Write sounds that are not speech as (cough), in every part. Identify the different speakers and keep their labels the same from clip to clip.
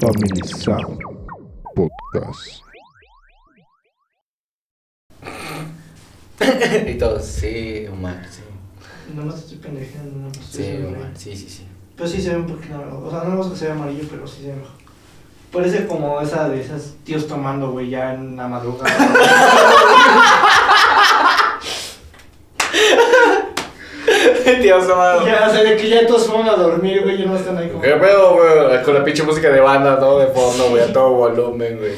Speaker 1: Family Sound Podcast. (laughs)
Speaker 2: y todos, sí, Omar, sí.
Speaker 3: Nomás estoy pendejando, no pues,
Speaker 2: Sí, Omar, sí, sí, sí.
Speaker 3: Pero sí se ve un poquito, o sea, no vemos que se ve amarillo, pero sí se ve mejor. Parece como esa de esas tíos tomando, güey, ya en la madrugada. (laughs) (laughs)
Speaker 2: Dios amado.
Speaker 3: ya, o sea, de que ya todos fueron a dormir, güey, ya no están ahí como...
Speaker 2: ¿Qué pedo, güey? Con la pinche música de banda, todo de fondo, güey, a todo volumen, güey.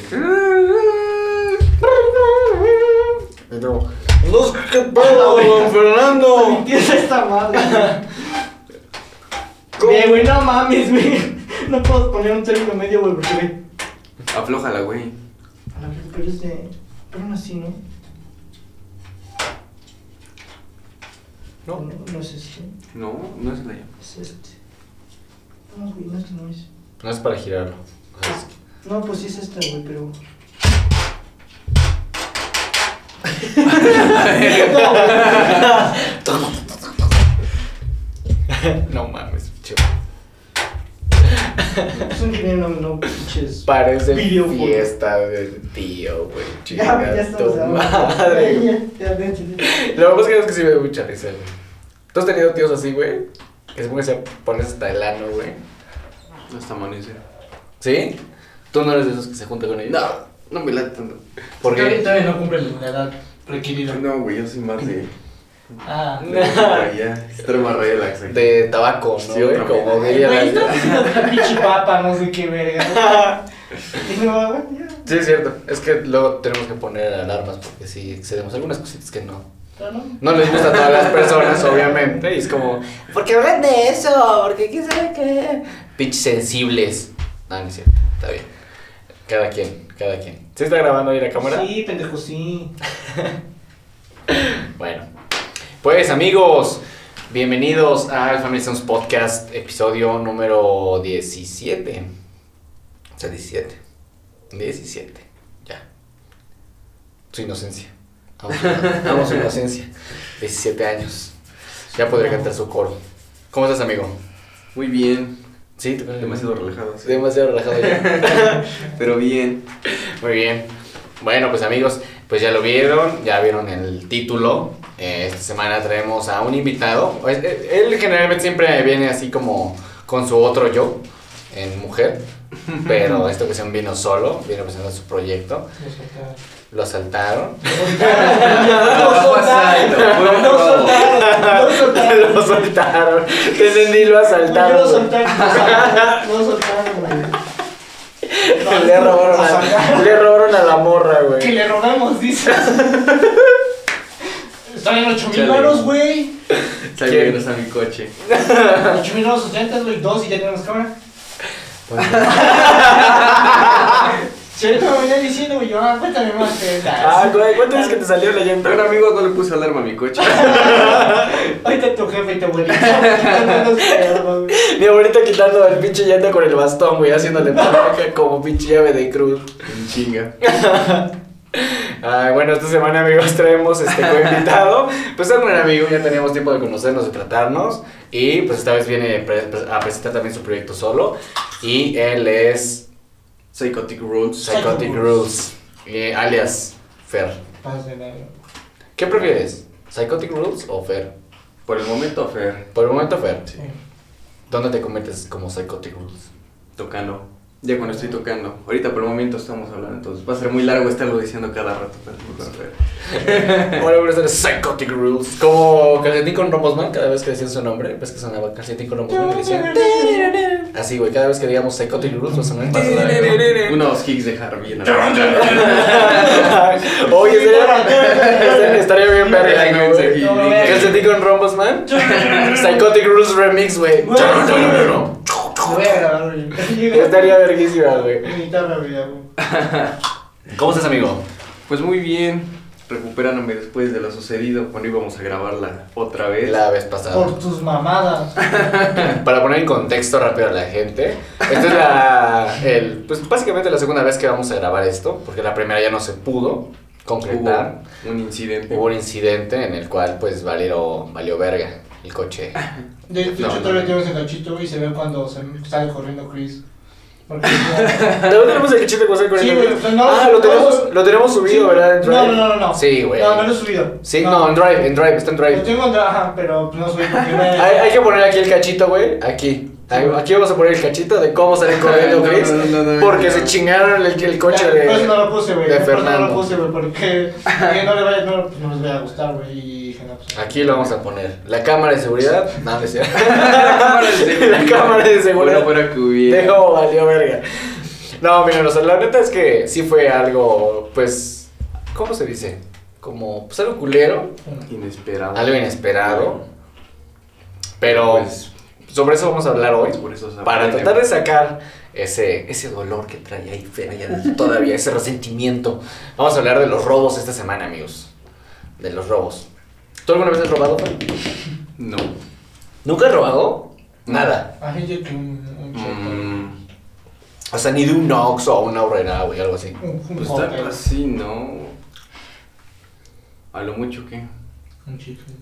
Speaker 2: Y luego, "Los, ¿Qué pedo, don Fernando?
Speaker 3: Entiende esta madre.
Speaker 2: ¿Cómo?
Speaker 3: Güey, güey, no mames, güey. No puedo poner un término medio, güey, porque, güey.
Speaker 4: Aflójala, güey.
Speaker 3: A la pero es de... Pero aún así, ¿no?
Speaker 2: No.
Speaker 3: No, no es este.
Speaker 4: No, no es la llama.
Speaker 3: Es este. No, güey, no, este no es.
Speaker 2: No es para girarlo. O sea, es-
Speaker 3: No, pues sí es esta, güey, pero. (laughs)
Speaker 2: No mames, pinche.
Speaker 3: Es un dinero, no, no, pinches.
Speaker 2: Parece
Speaker 3: Video
Speaker 2: fiesta del tío, güey. (laughs)
Speaker 3: Ya,
Speaker 2: Chinga
Speaker 3: ya estamos
Speaker 2: tu madre. (laughs)
Speaker 3: Ya, ya, vente, vente.
Speaker 2: Lo que pasa es que sí me da mucha risa, güey. ¿Tú has tenido tíos así, güey? Que se pongan a pones hasta el ano, güey.
Speaker 4: Hasta amanecer.
Speaker 2: ¿Sí? ¿Tú no eres de esos que se juntan con ellos?
Speaker 4: No, no me late tanto.
Speaker 2: ¿Por qué?
Speaker 3: Todavía no cumple la edad requerida.
Speaker 4: No, güey, yo soy más de.
Speaker 3: Ah,
Speaker 4: de ya, extrema relax.
Speaker 2: De tabaco, ¿no?
Speaker 4: Sí,
Speaker 2: güey?
Speaker 4: otra
Speaker 2: Como
Speaker 4: vez.
Speaker 2: diría
Speaker 3: Güey,
Speaker 2: la...
Speaker 3: estás haciendo otra pinche papa, no sé qué verga. (laughs) Y no, ya.
Speaker 2: Sí, es cierto. Es que luego tenemos que poner alarmas porque si excedemos algunas cositas que no.
Speaker 3: No.
Speaker 2: Les gusta a todas las personas, obviamente. Y es como, ¿por qué hablan de eso? Porque quién sabe qué. Pinches sensibles. No, no es cierto. Está bien. Cada quien, cada quien. ¿Se está grabando ahí la cámara?
Speaker 3: Sí, pendejo, sí. (laughs)
Speaker 2: Bueno, pues amigos, bienvenidos al Family Podcast, episodio número 17. O sea, 17. 17, ya. Su inocencia. Vamos, vamos su inocencia. 17 años. Ya podré cantar su coro. ¿Cómo estás, amigo?
Speaker 4: Muy bien.
Speaker 2: Sí, ¿tú-
Speaker 4: Demasiado relajado. sí.
Speaker 2: Demasiado relajado ya. (laughs)
Speaker 4: Pero bien.
Speaker 2: Muy bien. Bueno, pues amigos, pues ya lo vieron, ya vieron el título. Eh, esta semana traemos a un invitado. Eh, Él generalmente siempre viene así como con su otro yo, en mujer. Pero (laughs) esta ocasión vino solo, vino presentando su proyecto. Lo asaltaron.
Speaker 3: No soltaron, (laughs) no soltaron.
Speaker 2: lo soltaron. Te entendí, lo
Speaker 3: ¿Por qué
Speaker 2: asaltaron.
Speaker 3: lo soltaron? No soltaron, güey.
Speaker 2: Le robaron, a, (laughs) le robaron a la morra,
Speaker 3: Que
Speaker 2: güey.
Speaker 3: le robamos, dices. Están en 8 mil baros, güey.
Speaker 4: Salí
Speaker 2: ¿Quién?
Speaker 4: bien a mi coche.
Speaker 3: 8 mil baros 80, güey. Dos y ya tenemos cámara. (laughs) Si ahorita me venía diciendo, yo, ah, cuéntame más. que-
Speaker 2: Ah, güey, ¿cuánto es que te salió la llanta?
Speaker 4: Un amigo no le puse alarma a mi coche. (laughs)
Speaker 3: Ahorita tu jefe y tu abuelita.
Speaker 2: Mi abuelita quitando el pinche llanta con el bastón, güey, haciéndole como pinche llave de cruz.
Speaker 4: En chinga. (laughs)
Speaker 2: Ah, bueno, esta semana, amigos, traemos este co-invitado. Pues es un gran amigo, ya teníamos tiempo de conocernos, de tratarnos. Y pues esta vez viene a presentar también su proyecto solo. Y él es
Speaker 4: Psychotic Rules.
Speaker 2: Psychotic
Speaker 3: Psycho
Speaker 2: Rules, eh, alias Fer.
Speaker 3: Paz de nada.
Speaker 2: ¿Qué prefieres? ¿Psychotic Rules o Fer?
Speaker 4: Por el momento, Fer.
Speaker 2: Por el momento, Fer.
Speaker 3: Sí.
Speaker 2: ¿Dónde te conviertes como Psychotic Rules?
Speaker 4: Tocando. Ya cuando estoy tocando. Ahorita por el momento estamos hablando, entonces va a ser muy largo estarlo diciendo cada rato. Pero, pues, Fer.
Speaker 2: Bueno, pero eres Psychotic Rules. Como Calcetín con Rombosman, cada vez que decían su nombre, ves que sonaba Calcetín con Rombosman y decían. Así, güey, cada vez que a sonar.
Speaker 4: Va a sonar como Unos kicks de Harvey. (laughs)
Speaker 2: Oye, estaría, estaría bien verga, güey. Calcetín con Rombosman. Psychotic Rules Remix, güey. Estaría verguísima, güey. (laughs) ¿Cómo estás, amigo?
Speaker 4: Pues muy bien. Recuperándome después de lo sucedido cuando íbamos a grabarla otra vez.
Speaker 2: La vez pasada.
Speaker 3: Por tus mamadas. (laughs)
Speaker 2: Para poner en contexto rápido a la gente, esta es la, el, pues básicamente la segunda vez que vamos a grabar esto, porque la primera ya no se pudo concretar.
Speaker 4: Hubo un incidente.
Speaker 2: Hubo un incidente en el cual pues valió, valió verga el coche.
Speaker 3: De hecho,
Speaker 2: No, no,
Speaker 3: todavía
Speaker 2: no.
Speaker 3: tenemos el cachito, y se ve cuando se sale corriendo Chris. Porque,
Speaker 2: También tenemos el WhatsApp con
Speaker 3: Sí, güey, pues no,
Speaker 2: Ah, lo
Speaker 3: no,
Speaker 2: tenemos,
Speaker 3: no,
Speaker 2: lo tenemos subido,
Speaker 3: Sí,
Speaker 2: ¿verdad? En Drive.
Speaker 3: No, no, no, no.
Speaker 2: Sí, güey.
Speaker 3: No, no lo he subido.
Speaker 2: Sí, no, en Drive, en Drive, está en
Speaker 3: Lo
Speaker 2: Drive.
Speaker 3: tengo en Drive, pero pues no subí porque me...
Speaker 2: Hay, hay que poner aquí el cachito, güey. Aquí. Aquí vamos a poner el cachito de cómo salen corriendo, (laughs)
Speaker 4: No,
Speaker 2: Chris.
Speaker 4: no, no, no, no,
Speaker 2: porque
Speaker 4: no.
Speaker 2: se chingaron el, el coche
Speaker 3: Ya,
Speaker 2: de.
Speaker 3: Por eso no lo puse, güey.
Speaker 2: de
Speaker 3: eso no
Speaker 2: Fernando.
Speaker 3: lo puse, güey, porque (laughs) porque no, le vaya, no, pues, no les vaya a gustar, güey. Pues.
Speaker 2: Aquí lo vamos a poner. La cámara de seguridad. No, no (laughs) cierto.
Speaker 4: La cámara de seguridad.
Speaker 2: La cámara de seguridad.
Speaker 4: Bueno, fuera que hubiera.
Speaker 2: Dejo valió verga. No, miren, o sea, la neta es que sí fue algo, pues, ¿cómo se dice? Como, pues algo culero,
Speaker 4: Inesperado.
Speaker 2: algo inesperado. Pero
Speaker 4: Pues,
Speaker 2: sobre eso vamos a hablar hoy.
Speaker 4: por eso se
Speaker 2: Para tratar de sacar ese, ese dolor que trae ahí todavía, ese resentimiento. Vamos a hablar de los robos esta semana, amigos. De los robos. ¿Tú alguna vez has robado, Fer?
Speaker 4: No.
Speaker 2: ¿Nunca has robado? Nada.
Speaker 3: A gente que un. un
Speaker 4: Mm,
Speaker 2: O sea, ni de un Nox o una horrera, güey, algo así.
Speaker 4: Pues así, ¿no? A lo mucho que.
Speaker 3: Un chicle.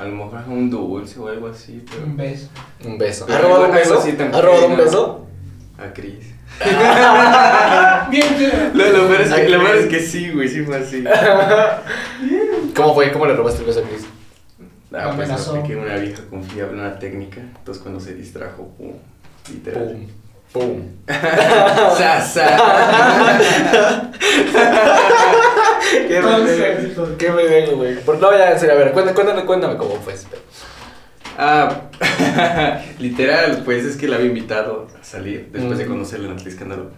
Speaker 4: A lo mejor un dulce o algo así, pero.
Speaker 3: Un beso.
Speaker 2: Un beso. ¿Has robado un beso? ¿Has robado un beso?
Speaker 4: A Cris. (laughs)
Speaker 3: Bien, (laughs) bien.
Speaker 4: Lo, lo peor es
Speaker 2: ¿A
Speaker 4: que, lo peor
Speaker 2: Cris?
Speaker 4: es que sí, güey, sí fue así. (laughs)
Speaker 2: ¿Cómo fue? ¿Cómo le robaste el beso a Chris?
Speaker 4: Ah, pues apliqué una vieja confiable, una técnica. Entonces cuando se distrajo, pum, literal.
Speaker 2: Pum. Pum.
Speaker 4: Sa, sa.
Speaker 2: Qué
Speaker 3: Entonces,
Speaker 2: pendejo. Qué pendejo, güey. Por no, ya, en serio, a ver, cuéntame, cuéntame, cuéntame cómo fue ese pedo.
Speaker 4: Ah, (laughs) literal, pues es que la había invitado a salir después de conocerla en el escándalo.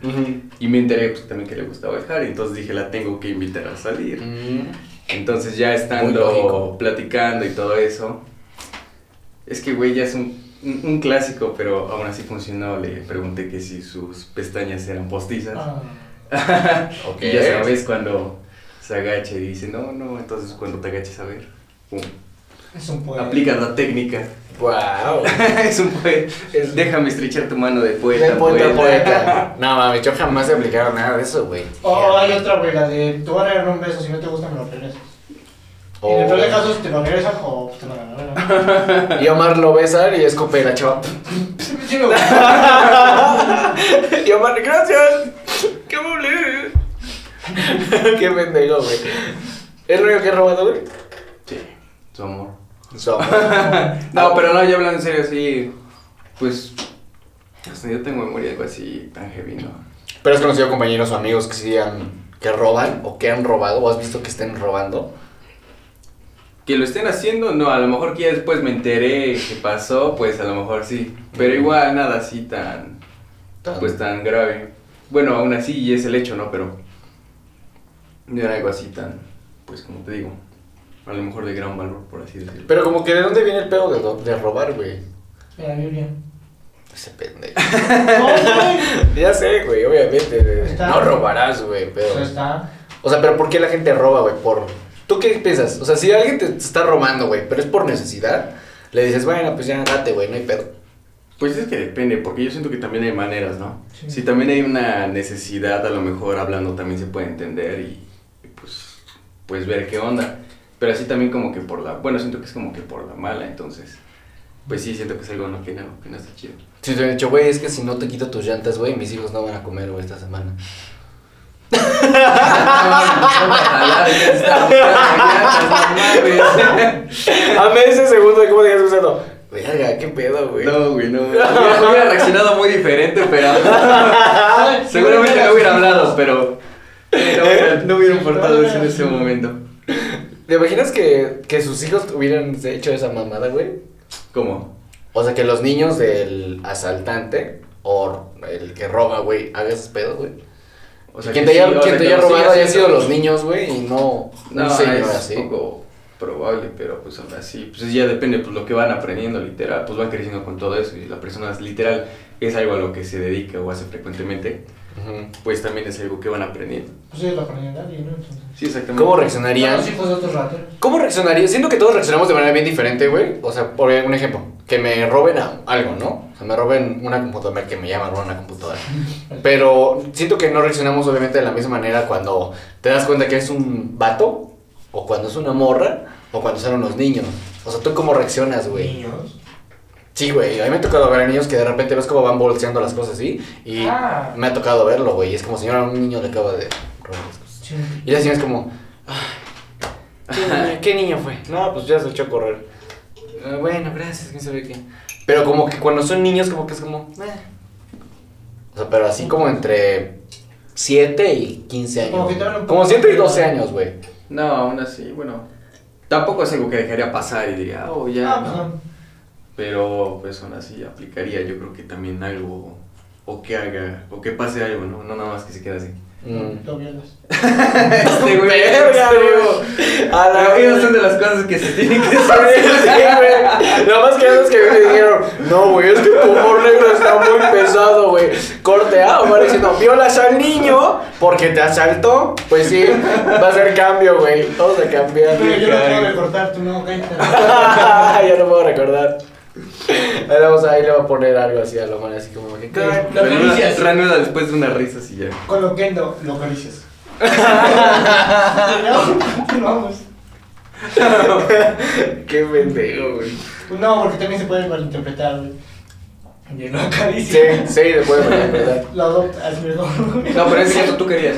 Speaker 4: Y me enteré pues, también que le gustaba el Harry, entonces dije, la tengo que invitar a salir.
Speaker 2: Mm.
Speaker 4: Entonces ya estando platicando y todo eso, es que güey ya es un, un, un clásico, pero aún así funcionó. Le pregunté que si sus pestañas eran postizas.
Speaker 3: Ah,
Speaker 2: Ok. (laughs)
Speaker 4: Y ya sabes cuando se agacha y dice, no, no, entonces cuando te agaches a ver, pum,
Speaker 3: es un poema.
Speaker 4: aplica la técnica.
Speaker 2: Wow. (laughs)
Speaker 4: es un poeta. Déjame estrechar tu mano de poeta.
Speaker 2: De poeta poeta. (laughs) No, mami, yo jamás he aplicado nada de eso, güey.
Speaker 3: O hay otra, güey, la de te voy a regalar un beso, si no te gusta me lo regresas. Y en el peor de casos te lo regresan o pues, te lo regalan. (laughs)
Speaker 2: Y Omar lo besa y escupe la chava.
Speaker 3: Sí, me gusta.
Speaker 2: y Omar, gracias. (laughs) Qué pendejo, güey. ¿Es lo único que he robado, güey?
Speaker 4: Sí, su amor.
Speaker 2: So, (laughs)
Speaker 4: No, pero no, ya hablando en serio, sí. Pues. Hasta yo tengo memoria de algo así tan heavy, ¿no?
Speaker 2: Pero has conocido compañeros o amigos que sí han, que roban o que han robado o has visto que estén robando.
Speaker 4: Que lo estén haciendo, no, a lo mejor que ya después me enteré que pasó, pues a lo mejor sí. Pero igual nada así tan.
Speaker 2: Tan-
Speaker 4: Pues tan grave. Bueno, aún así y es el hecho, ¿no? Pero. No era algo así tan. Pues como te digo. A lo mejor de gran valor, por así decirlo.
Speaker 2: Pero como que de dónde viene el pedo de, de robar, güey.
Speaker 3: En la Biblia.
Speaker 2: Ese pendejo.
Speaker 3: No, (laughs)
Speaker 2: ya sé, güey, obviamente.
Speaker 3: Está-
Speaker 2: No robarás, güey, pero.
Speaker 3: Pues está.
Speaker 2: O sea, pero ¿por qué la gente roba, güey? Por... ¿Tú qué piensas? O sea, si alguien te está robando, güey, pero es por necesidad, le dices, bueno, pues ya date, güey, no hay pedo.
Speaker 4: Pues es que depende, porque yo siento que también hay maneras, ¿no?
Speaker 3: Sí.
Speaker 4: Si también hay una necesidad, a lo mejor hablando también se puede entender y, pues, pues ver qué onda. Pero así también como que por la, bueno, siento que es como que por la mala, entonces, pues sí, siento que es algo no, que, no, que no está chido.
Speaker 2: Si te han dicho, güey, es que si no te quito tus llantas, güey, mis hijos no van a comer, güey, esta semana.
Speaker 4: Ojalá, ya está (laughs) buscando llantas, (laughs)
Speaker 2: A meses segundo de cómo digas usando. Verga, qué pedo, güey.
Speaker 4: No, güey, no. (laughs) Hubiera, hubiera reaccionado muy diferente, pero seguramente no hubiera hablado, pero no, hubiera, no hubiera importado eso en ese momento.
Speaker 2: ¿Te imaginas que, que sus hijos hubieran hecho esa mamada, güey?
Speaker 4: ¿Cómo?
Speaker 2: O sea, que los niños del asaltante o el que roba, güey, haga esos pedos, güey.
Speaker 4: O sea,
Speaker 2: quien
Speaker 4: que
Speaker 2: te haya,
Speaker 4: sí,
Speaker 2: quien te haya robado haya sido los niños, güey, y no
Speaker 4: No,
Speaker 2: un señor
Speaker 4: es
Speaker 2: así.
Speaker 4: poco probable, pero pues aún así, pues ya depende, pues lo que van aprendiendo, literal, pues van creciendo con todo eso y la persona literal es algo a lo que se dedica o hace frecuentemente, Pues también es algo que van aprendiendo.
Speaker 3: Pues sí, la ponía nadie, ¿no? Entonces.
Speaker 4: Sí, exactamente.
Speaker 2: ¿Cómo reaccionarían?
Speaker 3: Los hijos de otros rateros.
Speaker 2: ¿Cómo reaccionaría? Siento que todos reaccionamos de manera bien diferente, güey. O sea, por un ejemplo, que me roben a- algo, ¿no? O sea, me roben una computadora, que me llaman una computadora. (laughs) Pero siento que no reaccionamos obviamente de la misma manera cuando te das cuenta que es un vato, o cuando es una morra, o cuando son unos niños. O sea, ¿tú cómo reaccionas, güey?
Speaker 3: Niños.
Speaker 2: Sí, güey, a mí me ha tocado ver a niños que de repente ves cómo van bolseando las cosas así. Y
Speaker 3: Ah.
Speaker 2: me ha tocado verlo, güey. y Es como, señora, un niño le acaba de robar las cosas.
Speaker 3: Sí.
Speaker 2: Y la señora es como, "Ay, ¿qué, (laughs) niño- ¿qué niño fue? No, pues ya se echó a correr. "Ah, bueno, gracias, quién sabe qué. Pero como que cuando son niños, como que es como, "Eh". O sea, pero así como entre 7 y 15 años.
Speaker 3: Como que un
Speaker 2: Como
Speaker 3: poco
Speaker 2: 7 y
Speaker 3: más
Speaker 2: 12
Speaker 3: de-
Speaker 2: años, güey.
Speaker 4: No, aún así, bueno. Tampoco es algo que dejaría pasar y diría, oh, ya.
Speaker 3: Ah, pues
Speaker 4: ¿no?
Speaker 3: no.
Speaker 4: Pero pues aún así aplicaría yo creo que también algo o que haga o que pase algo, ¿no? No nada más que se quede así.
Speaker 2: Mm.
Speaker 3: Lo violas. (laughs)
Speaker 4: Este güey, extremo.
Speaker 2: A la
Speaker 4: esas son de las cosas que se tienen que (laughs)
Speaker 2: Sí,
Speaker 4: saber.
Speaker 2: güey. Lo más que es que me dijeron, no, güey, es que tu humor negro está muy pesado, güey. Corte A, Omar diciendo, violas al niño porque te asaltó. Pues sí, va a ser cambio, güey. Vamos a cambiar.
Speaker 3: Pero yo no puedo recortar, tú no, cállate.
Speaker 2: ya no puedo recordar. Ahí, vamos, ahí le voy a poner algo así a lo Omar, así como que.
Speaker 3: Lo
Speaker 4: reanuda después de unas risas y ya.
Speaker 3: Con lo que lo, vamos.
Speaker 2: Qué pendejo, güey.
Speaker 3: Pues no, porque también se puede malinterpretar, güey. Y lo
Speaker 2: Sí,
Speaker 3: acaricia.
Speaker 2: sí, después de verdad.
Speaker 3: Lo adopta, así
Speaker 4: No, pero ese caso tú querías.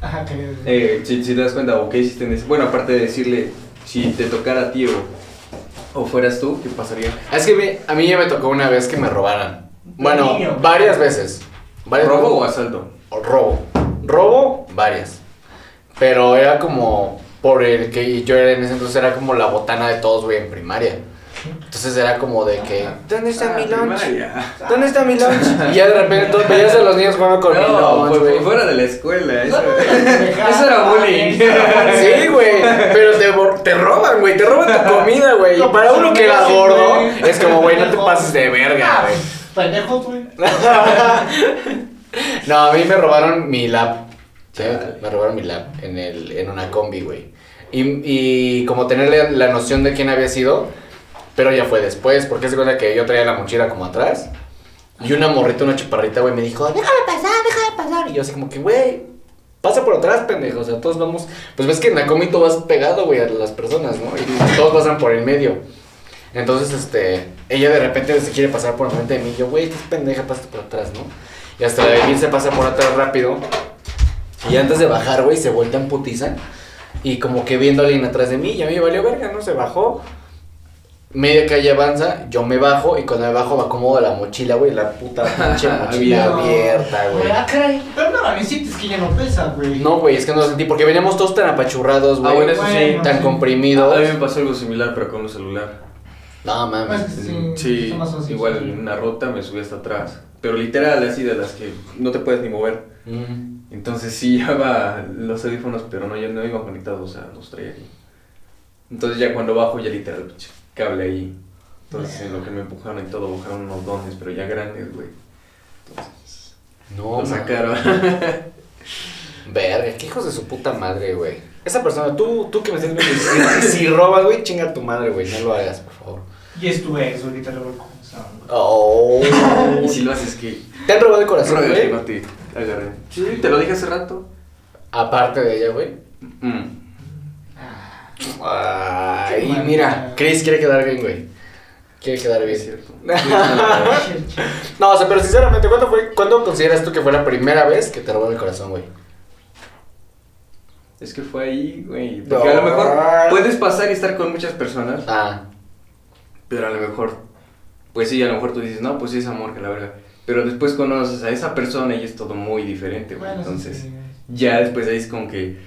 Speaker 3: Ajá, querido.
Speaker 4: Eh, si, si te das cuenta, o qué hiciste en ese. Bueno, aparte de decirle, si te tocara a ti o, o fueras tú, ¿qué pasaría?
Speaker 2: Es que me- a mí ya me tocó una vez que me robaran. Bueno,
Speaker 3: niño.
Speaker 2: varias veces. Varias
Speaker 4: ¿Robo o asalto?
Speaker 2: o robo. Robo, varias. Pero era como por el que yo era en ese entonces era como la botana de todos, güey, en primaria. Entonces era como de que, ¿dónde está mi lunch?
Speaker 4: primaria.
Speaker 2: ¿Dónde está mi lunch? (laughs) Y ya de repente todos veías a los niños jugando con mi
Speaker 4: No,
Speaker 2: lunch,
Speaker 4: fue,
Speaker 2: güey.
Speaker 4: fue fuera de la escuela. Eso,
Speaker 3: Eso
Speaker 4: era bullying.
Speaker 2: Sí, güey, pero te, te roban, güey, te roban tu comida, güey. Y
Speaker 3: No,
Speaker 2: para
Speaker 3: pues,
Speaker 2: uno que era
Speaker 3: sí,
Speaker 2: gordo, es como, güey, no te pases de verga,
Speaker 3: Ah,
Speaker 2: güey.
Speaker 3: Pendejos, güey. (laughs)
Speaker 2: No, a mí me robaron mi lap. ¿sí? Me robaron mi lap en, el, en una combi, güey. Y, y como tener la, la noción de quién había sido, pero ya fue después, porque se cuenta que yo traía la mochila como atrás. Y una morrita, una chaparrita, güey, me dijo, déjame pasar, déjame pasar. Y yo así como que, güey, pasa por atrás, pendejo. O sea, todos vamos... Pues ves que en la combi tú vas pegado, güey, a las personas, ¿no? Y todos pasan por el medio. Entonces, este, ella de repente se quiere pasar por enfrente de mí. y Yo, güey, qué pendeja, pásate por atrás, ¿no? Y hasta mí se pasa por atrás rápido. Y antes de bajar, güey, se vuelta en putiza. Y como que viendo a alguien atrás de mí, y a mí valió verga, ¿no? Se bajó. Media calle avanza, yo me bajo. Y cuando me bajo, me acomodo la mochila, güey. La puta (laughs) pinche mochila
Speaker 3: No.
Speaker 2: abierta, güey.
Speaker 3: Ah, caray. Pero no, la necesitas que ya no pesa, güey.
Speaker 2: No, güey, es que no lo sentí. Porque veníamos todos tan apachurrados, güey.
Speaker 4: Ah, bueno, eso sí.
Speaker 2: Tan
Speaker 3: sí.
Speaker 2: comprimidos.
Speaker 4: A mí me pasó algo similar, pero con un celular.
Speaker 2: No,
Speaker 3: Pues,
Speaker 2: mames.
Speaker 3: sí,
Speaker 4: Sí,
Speaker 3: fácil.
Speaker 4: igual en una ruta me subí hasta atrás. Pero literal, así de las que no te puedes ni mover.
Speaker 2: Mm.
Speaker 4: Entonces sí (laughs) llevaba los audífonos, pero no, ya no iban conectados, o sea, los traía aquí. Entonces ya cuando bajo, ya literal, pinche cable ahí. Entonces en lo que me empujaron y todo, bajaron unos dones, pero ya grandes, güey. Entonces,
Speaker 2: No,
Speaker 4: lo sacaron. (laughs)
Speaker 2: Verga, qué hijos de su puta madre, güey. Esa persona, tú, tú que me estás viendo, si, si robas, güey, chinga a tu madre, güey. No lo hagas, por favor.
Speaker 3: Y es tu ex, ahorita lo voy.
Speaker 2: Oh. (laughs)
Speaker 4: y si lo haces, que
Speaker 2: ¿Te han robado el corazón, güey?
Speaker 4: Sí, te lo dije hace rato.
Speaker 2: Aparte de ella, güey.
Speaker 4: Mm.
Speaker 2: Ay,
Speaker 3: Qué
Speaker 2: mira. Chris quiere quedar bien, güey. Quiere quedar bien.
Speaker 4: Cierto. (laughs)
Speaker 2: No, o sea, pero sinceramente, ¿cuándo fue, cuándo consideras tú que fue la primera vez que te robaron el corazón, güey?
Speaker 4: Es que fue ahí, güey. Porque a lo mejor puedes pasar y estar con muchas personas,
Speaker 2: Ah,
Speaker 4: pero a lo mejor, pues sí, a lo mejor tú dices, no, pues sí es amor, que la verga. Pero después conoces a esa persona y es todo muy diferente, güey.
Speaker 3: Bueno, sí,
Speaker 4: Entonces,
Speaker 3: sí.
Speaker 4: ya después ahí es como que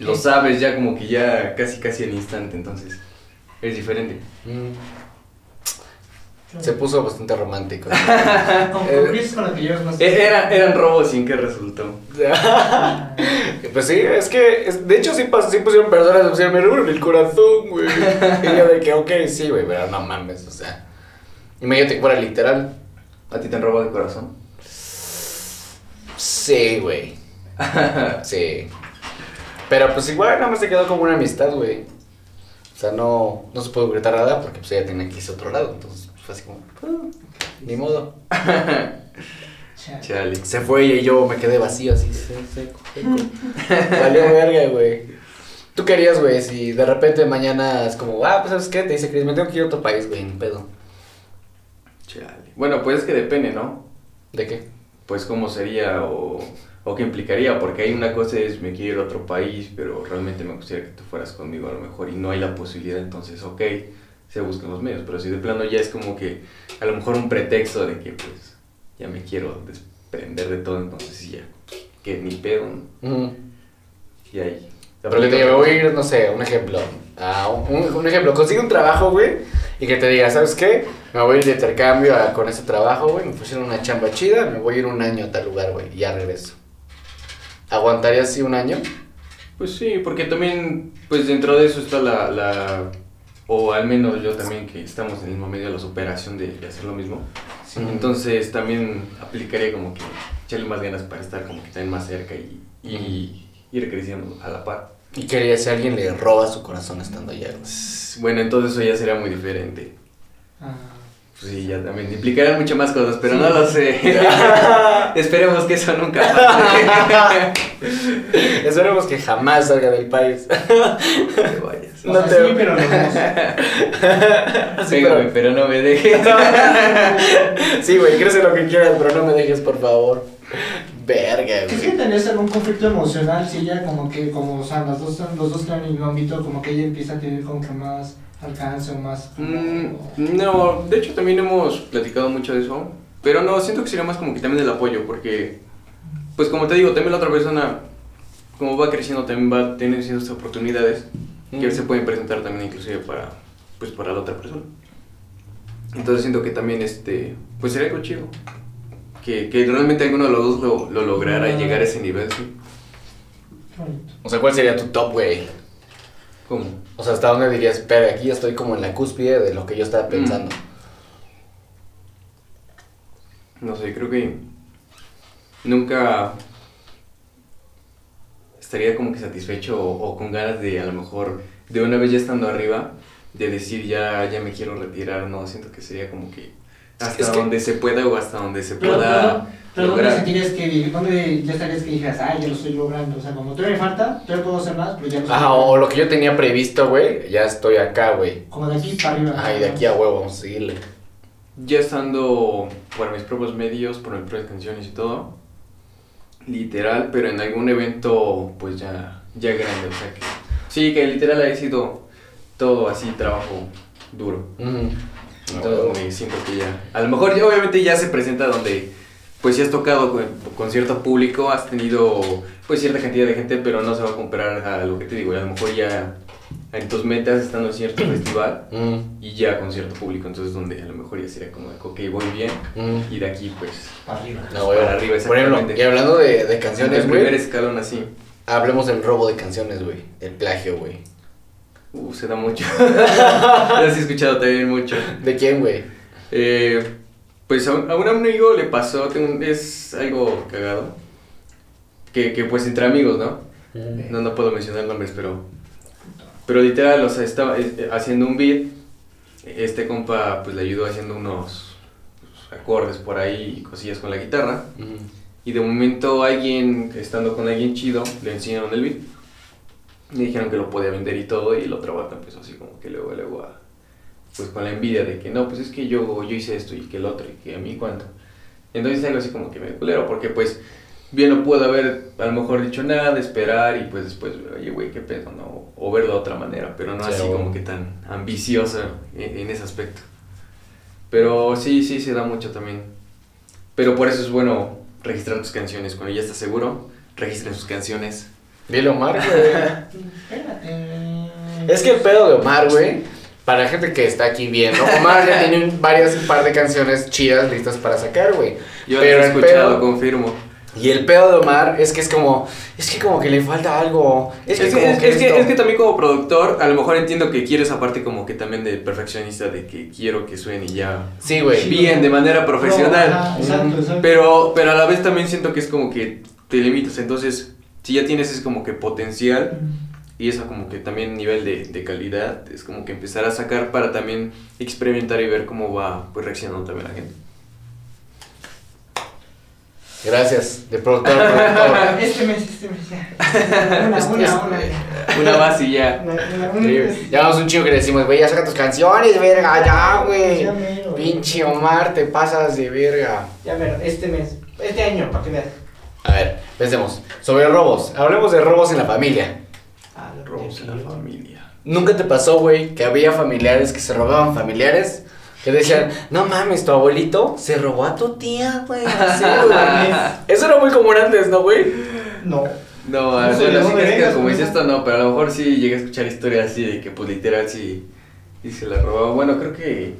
Speaker 4: lo sabes ya como que ya casi casi al instante, entonces es diferente.
Speaker 2: mm, se puso bastante romántico. (laughs)
Speaker 3: Cumpliste con lo que llevas más.
Speaker 4: E- Era, eran robos sin que resultó. (laughs)
Speaker 2: Pues sí, es que, es- de hecho sí, pas- sí pusieron personas me robaron el corazón, güey. (laughs) Y yo de que, ok, sí, güey, pero no mames, o sea. Imagínate que fuera literal.
Speaker 4: ¿A ti te han robado el corazón?
Speaker 2: Sí, güey. Sí. Pero pues igual nada más se quedó como una amistad, güey. O sea, no, no se pudo gritar nada porque pues ella tenía que irse a otro lado. Entonces fue así como, "Ah, ni modo. (laughs)
Speaker 3: Chale.
Speaker 4: Chale.
Speaker 2: Se fue y yo me quedé vacío así, seco, seco. (laughs) Valió verga, güey. Tú querías, güey, si de repente mañana es como, ah, pues sabes qué, te dice Chris, me tengo que ir a otro país, güey, ni pedo.
Speaker 4: Chale. Bueno, pues es que depende, ¿no?
Speaker 2: ¿De qué?
Speaker 4: Pues cómo sería o, o qué implicaría, porque hay una cosa es me quiero ir a otro país, pero realmente me gustaría que tú fueras conmigo a lo mejor y no hay la posibilidad, entonces ok, se buscan los medios, pero si de plano ya es como que a lo mejor un pretexto de que pues ya me quiero desprender de todo, entonces ya, que ni pedo, ¿no? Y ahí.
Speaker 2: Pero que te voy a ir, no sé, un ejemplo. a un, un ejemplo, consigue un trabajo, güey, y que te diga, ¿sabes qué? Me voy a ir de intercambio a- con ese trabajo, güey, me pusieron una chamba chida, me voy a ir un año a tal lugar, güey, y ya regreso. ¿Aguantarías así un año?
Speaker 4: Pues sí, porque también, pues dentro de eso está la, la o al menos yo también que estamos en el mismo medio de la superación de, de hacer lo mismo.
Speaker 2: Sí.
Speaker 4: Entonces también aplicaría como que echarle más ganas para estar como que también más cerca y, y ir creciendo a la par.
Speaker 2: ¿Y qué harías si alguien le roba su corazón estando allá?
Speaker 4: Bueno, entonces eso ya sería muy diferente.
Speaker 3: Ah.
Speaker 4: Pues sí, ya también implicarían muchas más cosas, pero
Speaker 3: Sí.
Speaker 4: no lo sé. (laughs) Esperemos que eso nunca pase. (laughs)
Speaker 2: Esperemos que jamás salga del país.
Speaker 4: Que vayas.
Speaker 3: O
Speaker 2: No te-
Speaker 3: sí, pero no.
Speaker 2: Así, (laughs)
Speaker 4: Pégame,
Speaker 2: pero-
Speaker 4: pero no me dejes.
Speaker 2: Sí, güey, crece lo que quieras, pero no me dejes, por favor. Verga,
Speaker 3: ¿Es que
Speaker 2: güey.
Speaker 3: tenés algún conflicto emocional si ella como que, como, o sea, las dos, los dos están en el ámbito, como que ella empieza a tener como que más alcance o más...
Speaker 4: Mm, no, de hecho también hemos platicado mucho de eso, pero no, siento que sería más como que también el apoyo, porque, pues como te digo, también la otra persona, como va creciendo, también va teniendo ciertas oportunidades que
Speaker 2: Mm.
Speaker 4: se pueden presentar también inclusive para, pues para la otra persona. Entonces siento que también, este, pues sería algo chido. Que, que realmente alguno de los dos lo, lo lograra y llegar a ese nivel, sí.
Speaker 2: O sea, ¿cuál sería tu top, güey?
Speaker 4: ¿Cómo?
Speaker 2: O sea, ¿hasta dónde dirías, espera, aquí estoy como en la cúspide de lo que yo estaba pensando?
Speaker 4: No sé, creo que nunca estaría como que satisfecho o, o con ganas de a lo mejor de una vez ya estando arriba de decir ya ya me quiero retirar no siento que sería como que hasta
Speaker 2: Es que-
Speaker 4: donde se pueda o hasta donde se
Speaker 3: Pero,
Speaker 4: pueda
Speaker 3: pero, pero ¿dónde
Speaker 4: lograr
Speaker 3: sentirías que, dónde ya estarías que dijeras, ah, ya lo estoy logrando? O sea, como todavía me falta, todavía puedo hacer más, pero ya estoy
Speaker 2: Ajá, o lo que yo tenía previsto, güey, ya estoy acá, güey.
Speaker 3: Como de aquí para arriba.
Speaker 2: Ay, de aquí a huevo, vamos a seguirle.
Speaker 4: ya estando por mis propios medios por mis propias canciones y todo literal pero en algún evento pues ya ya grande o sea que sí que literal ha sido todo así trabajo duro
Speaker 2: Ujú.
Speaker 4: Entonces me siento que ya. A lo mejor ya obviamente ya se presenta donde pues si has tocado con, con cierto público, has tenido pues cierta cantidad de gente, pero no se va a comparar a lo que te digo. A lo mejor ya en tus metas estando en cierto festival
Speaker 2: Mm,
Speaker 4: y ya con cierto público, entonces donde a lo mejor ya sería como, ok, voy bien
Speaker 2: mm.
Speaker 4: y de aquí pues
Speaker 3: Para arriba.
Speaker 2: No.
Speaker 4: Para arriba,
Speaker 2: Por ejemplo,
Speaker 4: exactamente.
Speaker 2: y hablando de, de
Speaker 4: el
Speaker 2: canciones,
Speaker 4: primer
Speaker 2: güey,
Speaker 4: escalón así.
Speaker 2: hablemos del robo de canciones, güey. El plagio, güey.
Speaker 4: Uh, se da mucho. (laughs) ya sí he escuchado también mucho.
Speaker 2: ¿De quién, güey?
Speaker 4: Eh, pues a un, a un amigo le pasó, tengo es algo cagado, que, que pues entre amigos, ¿no? No, no puedo mencionar nombres, pero, pero literal, o sea, estaba eh, haciendo un beat, este compa pues le ayudó haciendo unos acordes por ahí y cosillas con la guitarra, y de momento alguien, estando con alguien chido, le enseñaron el beat, y dijeron que lo podía vender y todo, y el otro vato empezó así como que luego, luego a, pues con la envidia de que no, pues es que yo, yo hice esto y que el otro y que a mí cuánto. Entonces algo así como que me culero, porque pues bien no puedo haber a lo mejor dicho nada, esperar y pues después, oye güey, qué pedo, ¿no? O verlo de otra manera, pero no
Speaker 2: Sí,
Speaker 4: así
Speaker 2: o-
Speaker 4: como que tan ambicioso en, en ese aspecto. Pero sí, sí, se da mucho también. Pero por eso es bueno registrar tus canciones. Cuando ya estás seguro, registren sus canciones.
Speaker 2: Dile Omar, güey.
Speaker 3: Espérate.
Speaker 2: es que el pedo de Omar, güey, para la gente que está aquí viendo, Omar ya tiene un- varias, un par de canciones chidas listas para sacar, güey.
Speaker 4: Yo
Speaker 2: Pero
Speaker 4: lo he escuchado,
Speaker 2: pedo-
Speaker 4: confirmo.
Speaker 2: Y el pedo de Omar es que es como, es que como que le falta algo. Es
Speaker 4: Es
Speaker 2: que, como
Speaker 4: es,
Speaker 2: que
Speaker 4: es que, es que también como productor, a lo mejor entiendo que quieres aparte como que también de perfeccionista, de que quiero que suene ya
Speaker 2: Sí, güey.
Speaker 4: Bien, de manera profesional.
Speaker 3: Ajá, exacto, exacto.
Speaker 4: Pero, pero a la vez también siento que es como que te limitas. Entonces, si ya tienes ese como que potencial y eso como que también nivel de, de calidad, es como que empezar a sacar para también experimentar y ver cómo va pues reaccionando también la gente.
Speaker 2: Gracias, de productor a productor. (laughs)
Speaker 3: Este mes, este mes ya. (laughs) Una,
Speaker 2: Es-
Speaker 3: una,
Speaker 2: es-
Speaker 3: una.
Speaker 4: Una más y ya. (laughs)
Speaker 3: Una, una, una.
Speaker 2: Sí, Ya vamos un chingo que le decimos, güey, ya saca tus canciones, verga, ya, güey.
Speaker 3: Ya mero, güey.
Speaker 2: Pinche Omar, te pasas de verga.
Speaker 3: Ya ver, este mes. Este año, para que veas.
Speaker 2: A ver, pensemos. Sobre robos. Hablemos de robos en la familia.
Speaker 3: Ah, lo
Speaker 4: Robos en la familia.
Speaker 2: ¿Nunca te pasó, güey, que había familiares que se robaban familiares? Que decían, no mames, tu abuelito se robó a tu tía, güey. Así, (laughs) güey. Eso era muy común antes, ¿no, güey?
Speaker 3: No.
Speaker 4: No,
Speaker 3: No
Speaker 4: a
Speaker 3: ¿de
Speaker 4: así
Speaker 3: dónde
Speaker 4: que es que como dice esto, no, pero a lo mejor sí llegué a escuchar historias así de que pues literal sí, y se la robaba. Bueno, creo que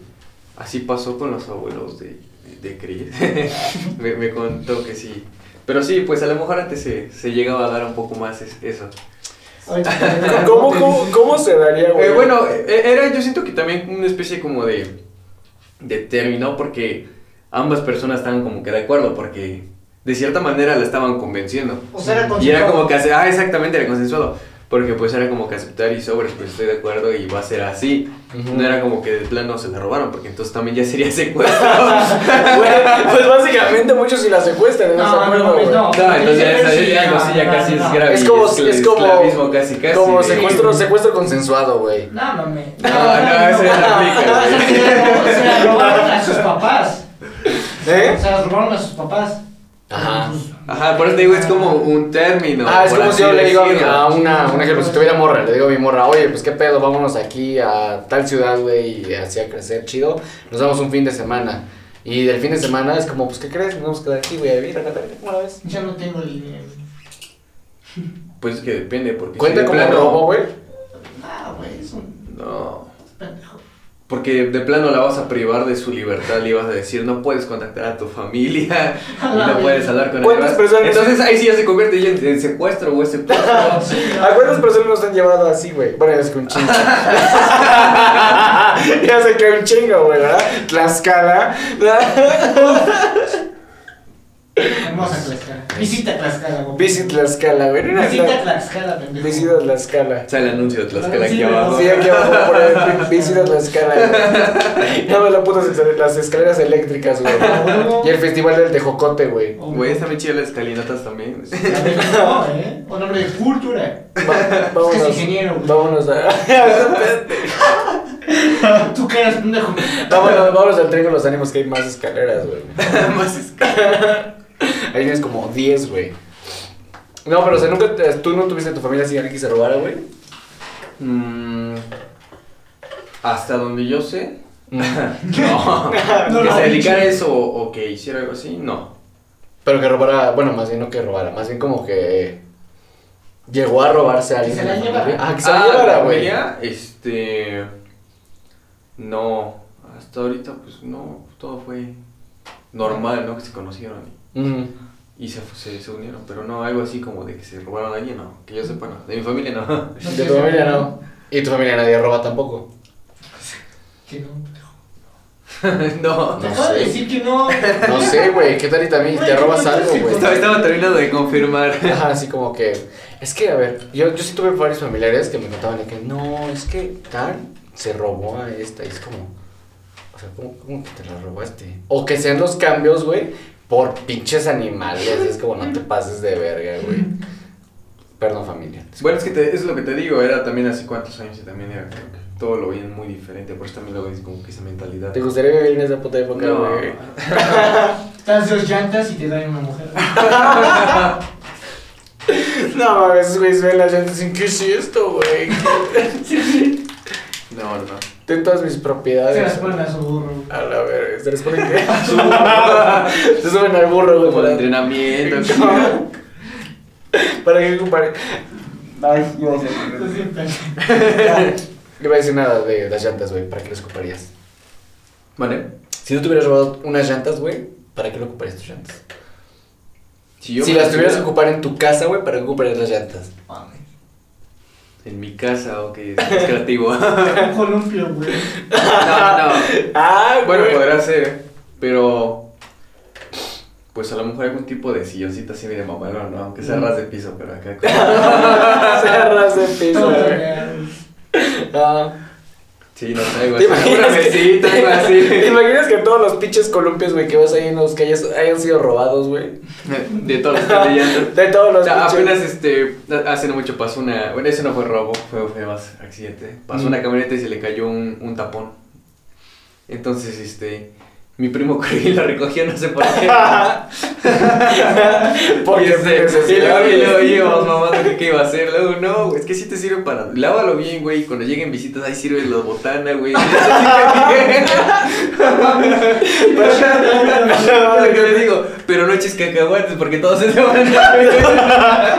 Speaker 4: así pasó con los abuelos de, de Cris. (laughs) me, me contó que sí. Pero sí, pues a lo mejor antes se, se llegaba a dar un poco más es- eso. (laughs)
Speaker 2: ¿Cómo, cómo, cómo se daría, güey?
Speaker 4: Eh, bueno, eh, era yo siento que también una especie como de, de término porque ambas personas estaban como que de acuerdo porque de cierta manera la estaban convenciendo.
Speaker 3: O sea, era
Speaker 4: Y era como que hace, ah, exactamente, era consensuado. Porque pues era como que aceptar y sobre, pues estoy de acuerdo y va a ser así. No era como que de plano se la robaron, porque entonces también ya sería (laughs) secuestro. (laughs)
Speaker 2: Pues básicamente muchos si la secuestran, ¿no?
Speaker 3: No,
Speaker 2: se acuerdan,
Speaker 3: no, no.
Speaker 4: no, entonces ya,
Speaker 3: Sí,
Speaker 4: ya
Speaker 3: no,
Speaker 4: ya
Speaker 3: no,
Speaker 4: casi
Speaker 3: no.
Speaker 4: es grave.
Speaker 2: Es como,
Speaker 4: escl-
Speaker 2: es como,
Speaker 4: esclavismo casi, casi.
Speaker 2: como secuestro, secuestro consensuado, güey.
Speaker 3: No, mames. (laughs)
Speaker 4: No, no, ese no
Speaker 3: la se la robaron a sus papás.
Speaker 2: ¿Eh?
Speaker 3: Se las robaron a sus papás.
Speaker 2: Ajá.
Speaker 4: Ajá, por eso te digo, es como un término.
Speaker 2: Ah, es como si yo le digo a, mi-
Speaker 4: decirlo.
Speaker 2: a una, un ejemplo, si tuviera morra, le digo a mi morra, oye, pues qué pedo, vámonos aquí a tal ciudad, güey, y así a crecer chido, nos damos un fin de semana. Y del fin de semana es como, pues, ¿qué crees? Nos vamos a quedar aquí, güey, a vivir a la ¿cómo la ves?
Speaker 3: Ya no tengo dinero.
Speaker 4: Pues es que depende, porque.
Speaker 2: ¿Cuenta
Speaker 4: si
Speaker 2: como
Speaker 4: plano-
Speaker 2: robo, güey?
Speaker 3: Ah, güey, es un
Speaker 4: No. Porque de plano la vas a privar de su libertad, le vas a decir, no puedes contactar a tu familia, (laughs) y no puedes hablar con
Speaker 2: ¿Cuántas
Speaker 4: nadie más".
Speaker 2: personas-
Speaker 4: Entonces ahí sí ya se convierte ya en, en secuestro o es secuestro. (laughs)
Speaker 2: ¿A cuántas personas nos han llevado así, güey? Bueno, es que un chingo. (laughs) ya sé que un chingo, güey, ¿verdad? Tlaxcala.
Speaker 3: Hermosa Tlaxcala. Visita Tlaxcala, güey.
Speaker 2: Visit Tlaxcala, güey.
Speaker 3: Visita
Speaker 2: Tla-
Speaker 3: Tlaxcala, pendejo.
Speaker 2: Visita Tlaxcala.
Speaker 4: Sale el anuncio de Tlaxcala aquí abajo.
Speaker 2: Sí, aquí abajo por ahí, (laughs) visita Tlaxcala, güey. No, me las putas escal- las escaleras eléctricas, güey. (laughs) Y el festival del Tejocote, güey.
Speaker 3: Oh,
Speaker 4: Güey, está bien chida las escalinatas también. (laughs)
Speaker 3: Gustó, ¿eh? Un hombre de cultura.
Speaker 2: Va- vámonos.
Speaker 3: Es ingeniero, güey.
Speaker 2: Vámonos a.
Speaker 3: Tú que eres pendejo.
Speaker 2: vámonos, vámonos al tren con los ánimos que hay más escaleras, güey.
Speaker 4: Más escalinatas. (laughs)
Speaker 2: Ahí tienes como 10, güey. No, pero o sea, nunca te- tú no tuviste en tu familia así alguien que se robara, güey.
Speaker 4: Mm, hasta donde yo sé. (laughs) No. (laughs)
Speaker 3: No,
Speaker 4: que
Speaker 3: no,
Speaker 4: se dedicara a eso o, o que hiciera algo así, no.
Speaker 2: Pero que robara, bueno, más bien no que robara, más bien como que llegó a robarse a alguien.
Speaker 3: Que se la llevara.
Speaker 2: familia. Ah, que se la
Speaker 4: Ah,
Speaker 2: llevara,
Speaker 4: la
Speaker 2: güey.
Speaker 4: familia, Este. No. Hasta ahorita, pues no. Todo fue normal, ¿no? Que se conocieron
Speaker 2: Mm.
Speaker 4: y, se, se, se unieron. Pero no, algo así como de que se robaron a alguien, no. Que yo sepa, no. De mi familia, no. (laughs)
Speaker 2: De tu familia no. Y tu familia nadie roba tampoco. (laughs)
Speaker 3: Que no, (laughs)
Speaker 4: no.
Speaker 2: No
Speaker 3: acabo de
Speaker 2: sé.
Speaker 3: decir que no.
Speaker 2: No sé, güey, ¿qué tal y también te robas algo, güey?
Speaker 4: Estaba, estaba terminando de confirmar.
Speaker 2: Ajá, así como que. Es que, a ver, yo, yo sí tuve varios familiares que me contaban de que no, es que tal se robó a esta. Y es como. O sea, ¿cómo, cómo que te la robaste? O que sean los cambios, güey, por pinches animales. Es como no te pases de verga, güey. Perdón, familia.
Speaker 4: Bueno, es que te- es lo que te digo, era también hace cuántos años y también era como que todo lo veían muy diferente, por eso también lo ves como que esa mentalidad.
Speaker 2: ¿Te gustaría vivir en esa puta época,
Speaker 4: No.
Speaker 2: güey?
Speaker 3: Das dos llantas y te dan una mujer. (laughs)
Speaker 2: No, mames, esos güeyes ven la gente sin ¿qué es esto, güey? (laughs)
Speaker 4: No, no.
Speaker 2: Ten todas mis propiedades.
Speaker 3: Se las ponen a su burro.
Speaker 2: A la verga, ¿se les ponen qué? (laughs) Se suben al burro, güey,
Speaker 4: Como de
Speaker 2: para,
Speaker 4: entrenamiento. (laughs)
Speaker 2: para que compare. Ay, iba a decir.
Speaker 3: Lo siento.
Speaker 2: No iba a decir nada de las llantas, güey, ¿para qué las ocuparías?
Speaker 4: Vale.
Speaker 2: Si tú tuvieras robado unas llantas, güey, ¿para qué lo ocuparías tus llantas?
Speaker 4: Si, yo
Speaker 2: si las tuvieras que ocupar en tu casa, güey, ¿para qué ocuparías las llantas?
Speaker 3: Mames.
Speaker 4: En mi casa, ok, es es creativo. no, (laughs)
Speaker 3: Un columpio, güey.
Speaker 4: no.
Speaker 2: Ah,
Speaker 4: Bueno, podrá ser, pero. Pues a lo mejor algún tipo de silloncito así de mamalón, ¿no? Aunque sea ras de piso, pero acá. (laughs)
Speaker 2: Cerras (laughs) de piso, güey.
Speaker 3: real.
Speaker 4: Sí, no sé, algo
Speaker 2: ¿Te
Speaker 4: así.
Speaker 2: imaginas
Speaker 4: Una
Speaker 2: que-
Speaker 4: algo (laughs)
Speaker 2: ¿Te
Speaker 4: así.
Speaker 2: imaginas que todos los pinches columpios, güey, que vas ahí en los calles hayan sido robados, güey?
Speaker 4: De todos los. (laughs)
Speaker 2: De todos
Speaker 4: O
Speaker 2: los
Speaker 4: sea,
Speaker 2: pinches-
Speaker 4: apenas este, hace no mucho pasó una, bueno, eso no fue robo, fue, fue más accidente. Pasó
Speaker 2: Mm.
Speaker 4: una camioneta y se le cayó un, un tapón. Entonces, este, mi primo (laughs) corrió y lo recogió, no sé por qué. (laughs)
Speaker 2: Porque
Speaker 4: y, y luego, y luego íbamos mamando que qué iba a hacer. Luego, no, güey, es que sí te sirve para, lávalo bien, güey, y cuando lleguen visitas ahí sirve la botana, güey. Lo que le digo, pero no eches cacahuates porque todos se te van a (laughs)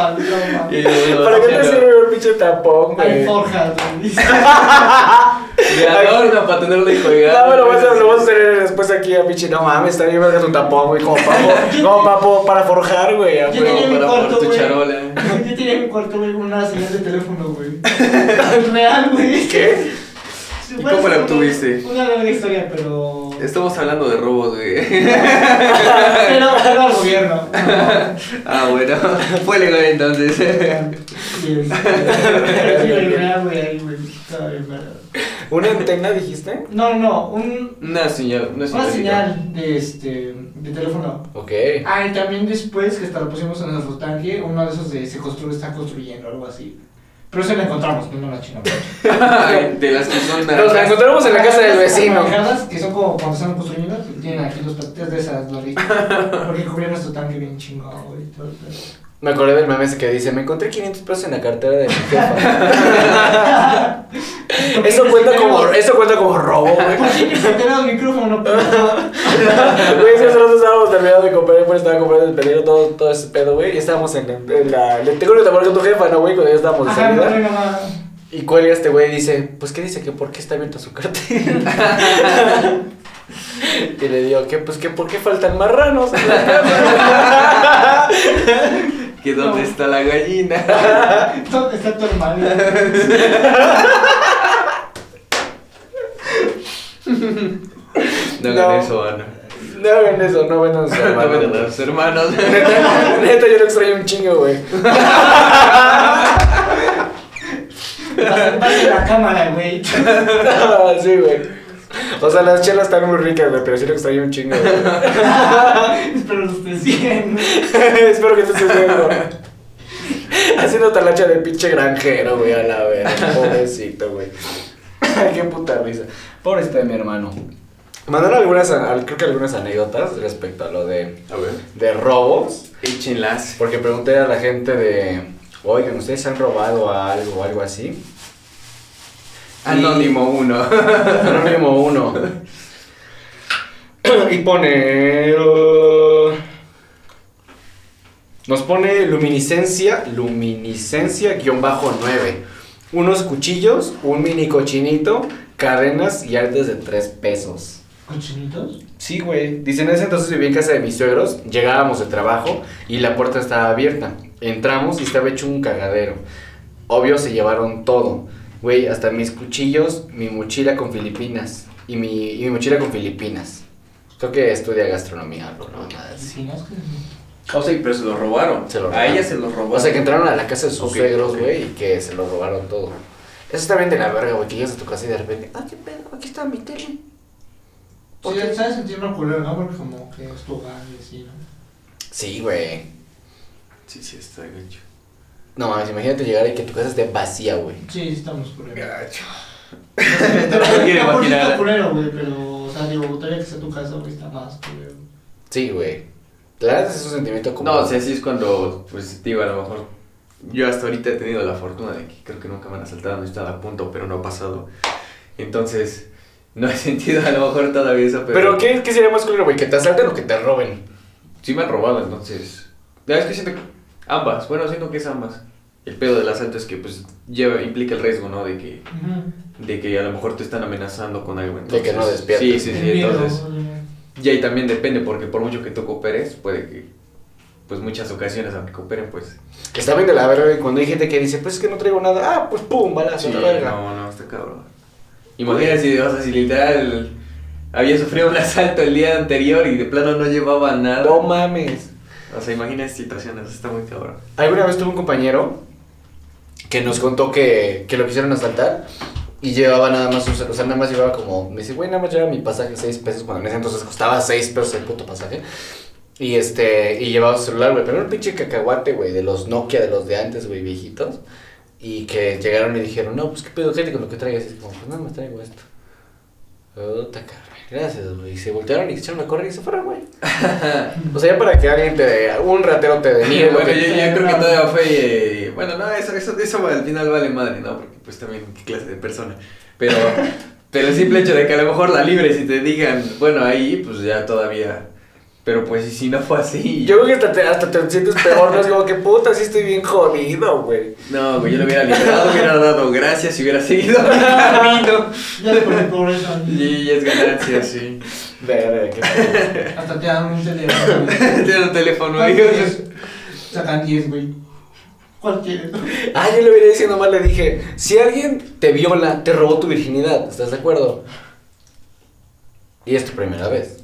Speaker 3: Ah, no,
Speaker 2: ¿Para qué te sirve un pinche tapón,
Speaker 3: Hay
Speaker 2: güey?
Speaker 3: forjas, güey.
Speaker 4: De adorno para tenerlo de colgado.
Speaker 2: No, pero lo vas, a, lo vas a tener después aquí a pinche. No mames, está bien verga tu tapón, güey. Como para, (laughs) como para, para forjar, güey. a
Speaker 3: Yo tenía mi
Speaker 4: para
Speaker 3: cuarto, güey.
Speaker 4: charola. (laughs)
Speaker 3: Yo tenía en mi cuarto, güey, una señal de teléfono, güey. (laughs) Real, güey.
Speaker 2: ¿Qué?
Speaker 3: Sí,
Speaker 4: ¿Y cómo la obtuviste?
Speaker 3: Una larga historia, pero.
Speaker 4: Estamos hablando de robos, güey.
Speaker 3: Pero era al gobierno.
Speaker 4: Ah, bueno. Fue legal entonces.
Speaker 3: Sí, es- Pero sí, güey, real, güey, ahí, güey. Estaba bien.
Speaker 2: ¿Una antena dijiste?
Speaker 3: No, no, un,
Speaker 4: Una señal, una señal.
Speaker 3: una señal de este de teléfono.
Speaker 2: Ok.
Speaker 3: Ah, y también después que hasta lo pusimos en nuestro tanque, uno de esos de se construye, está construyendo, algo así. Pero se la encontramos, no la chingamos. (laughs)
Speaker 4: de las que son
Speaker 2: Nos la
Speaker 4: naranjas.
Speaker 2: encontramos en la casa del vecino.
Speaker 3: Manejadas, que son como cuando están construyendo, tienen aquí los patitas de esas loritas. (laughs) Porque cubrían nuestro tanque bien chingón, güey. todo pedo.
Speaker 2: Me acordé del meme ese que dice: Me encontré 500 pesos en la cartera de mi jefa. (laughs) eso, cuenta como, eso cuenta como robo, güey.
Speaker 3: ¿Por qué se enteró el micrófono? pero- (laughs)
Speaker 2: Güey, es que nosotros estábamos terminando de comprar, pues estaba comprando el pedido, todo, todo ese pedo, güey. Y estábamos en, en la. Le tengo que tomar con tu jefa, ¿no, güey? Cuando ya estábamos de
Speaker 3: Ajá, no, no.
Speaker 2: Y cuelga este güey y dice: Pues, ¿qué dice? Que por qué está abierta su cartera. (laughs) y le digo: que Pues, que ¿por qué faltan marranos en la?
Speaker 4: Que dónde
Speaker 3: No.
Speaker 4: está la gallina. (laughs)
Speaker 3: ¿Dónde está tu hermano?
Speaker 4: No (laughs)
Speaker 2: No.
Speaker 4: hagan eso, Ana.
Speaker 2: no hagan eso, no vendan (laughs) a sus
Speaker 4: No
Speaker 2: hermanos.
Speaker 4: vengan a los hermanos.
Speaker 2: Neta, neta, yo lo extraño un chingo, güey.
Speaker 3: En la cámara, güey.
Speaker 2: sí, güey. (laughs) O sea, las chelas están muy ricas, güey, pero sí lo extraño un chingo.
Speaker 3: Espero los estés bien.
Speaker 2: Espero que estés viendo. (laughs) Haciendo talacha de pinche granjero, güey, a la vez. Pobrecito, güey. Ay, (laughs) qué puta risa. Pobrecito de mi hermano. Mandaron algunas, al- creo que algunas anécdotas respecto a lo de,
Speaker 4: A ver.
Speaker 2: de robos.
Speaker 4: Échenlas.
Speaker 2: Porque pregunté a la gente de, oigan, ¿ustedes han robado algo o algo así?
Speaker 4: Anónimo 1. (laughs)
Speaker 2: Anónimo 1. y pone. uh, nos pone luminiscencia, luminiscencia guion bajo 9. Unos cuchillos, un mini cochinito, cadenas y artes de 3 pesos.
Speaker 3: ¿Cochinitos?
Speaker 2: Sí, güey. Dice, en ese entonces vivía en casa de mis suegros, llegábamos de trabajo y la puerta estaba abierta. Entramos y estaba hecho un cagadero. Obvio se llevaron todo. Güey, hasta mis cuchillos, mi mochila con Filipinas. Y mi, y mi mochila con Filipinas. Creo que estudia gastronomía, algo, ¿no? Nada así.
Speaker 4: O sea, pero se los robaron.
Speaker 2: Se lo
Speaker 4: A
Speaker 2: robaron.
Speaker 4: ella se los robaron.
Speaker 2: O sea, que entraron a la casa de sus
Speaker 4: Ok,
Speaker 2: suegros, güey, y que se lo robaron todo. Eso está bien de la verga, güey, que llegas a tu casa y de repente, ah, qué pedo, aquí está mi tele.
Speaker 3: Sí,
Speaker 2: Ok.
Speaker 3: sabes sentir una culera, ¿no? Porque como que es tu hogar y así, ¿no?
Speaker 2: Sí, güey.
Speaker 4: Sí, sí, está gacho.
Speaker 2: No mames, imagínate llegar y que tu casa esté vacía, güey.
Speaker 3: Sí, sí estamos culeros.
Speaker 4: Gacho.
Speaker 3: No
Speaker 4: quiero imaginar.
Speaker 3: está culero, güey, pero, o sea, digo, todavía que sea tu casa, güey, está más culero.
Speaker 2: Sí, güey. La verdad es un sentimiento como...
Speaker 4: No, o sea, sí es cuando, pues, digo, a lo mejor. Yo hasta ahorita he tenido la fortuna de que creo que nunca me han asaltado, no he estado a punto, pero no ha pasado. Entonces, no he (laughs) sentido a lo mejor todavía eso, pero.
Speaker 2: Pero ¿qué, qué sería más culero, güey? ¿Que te asalten o que te roben?
Speaker 4: Sí me han robado, entonces. Ya es que siento que. Ambas, bueno, siento que es ambas. El pedo del asalto es que, pues, lleva, implica el riesgo, ¿no? De que, de que a lo mejor te están amenazando con algo.
Speaker 2: De que no
Speaker 4: entonces-
Speaker 2: despiertes.
Speaker 4: Sí, sí, sí,
Speaker 3: miedo,
Speaker 4: entonces.
Speaker 3: obviamente.
Speaker 4: Y ahí también depende, porque por mucho que tú cooperes, puede que, pues muchas ocasiones, aunque cooperen, pues...
Speaker 2: Está bien de la verga, cuando hay gente que dice, pues es que no traigo nada. Ah, pues pum, balazo,
Speaker 4: Sí,
Speaker 2: la verga.
Speaker 4: no, no, está cabrón. Imagínate si, o sea, si literal había sufrido un asalto el día anterior y de plano no llevaba nada.
Speaker 2: No mames.
Speaker 4: O sea, imagina situaciones, está muy cabrón.
Speaker 2: Alguna vez tuve un compañero que nos contó que, que lo quisieron asaltar Y llevaba nada más o sea, nada más llevaba como, me dice, güey, nada más llevaba mi pasaje 6 pesos, cuando en ese entonces costaba 6 pesos el puto pasaje. Y este, y llevaba su celular, güey, pero era un pinche cacahuate, güey, de los Nokia, de los de antes, güey, viejitos. Y que llegaron y dijeron, no, pues qué pedo, gente con lo que traigas. Y es como, pues nada más traigo esto. Puta cabrón, gracias, güey. Y se voltearon y se echaron a correr y se fueron, güey. (laughs) o sea, ya para que alguien te dé, un ratero te deniegue.
Speaker 4: bueno,
Speaker 2: güey.
Speaker 4: yo, yo creo que todavía fue. eh, bueno, no, eso, eso, eso al final vale madre, ¿no? Porque pues también qué clase de persona. Pero, (laughs) pero el simple hecho de que a lo mejor la libres y te digan, bueno, ahí, pues ya todavía. Pero pues y si no fue así.
Speaker 2: Yo creo que hasta te, hasta te sientes peor, ¿no? Es como que puta, sí estoy bien jodido, güey.
Speaker 4: No, güey, yo le hubiera liberado, hubiera dado gracias y hubiera seguido (laughs) mi camino.
Speaker 3: Ya le ponen pobreza.
Speaker 4: Y es ganancia, sí.
Speaker 2: Verga, qué.
Speaker 3: Hasta te dan un teléfono. (laughs) güey.
Speaker 4: Tiene un teléfono,
Speaker 3: ¿Cuál
Speaker 4: güey.
Speaker 3: Sacan 10, güey. ¿Cuál quieres?
Speaker 2: Ah, yo le hubiera diciendo mal, le dije, si alguien te viola, te robó tu virginidad, ¿estás de acuerdo? Y es tu primera vez.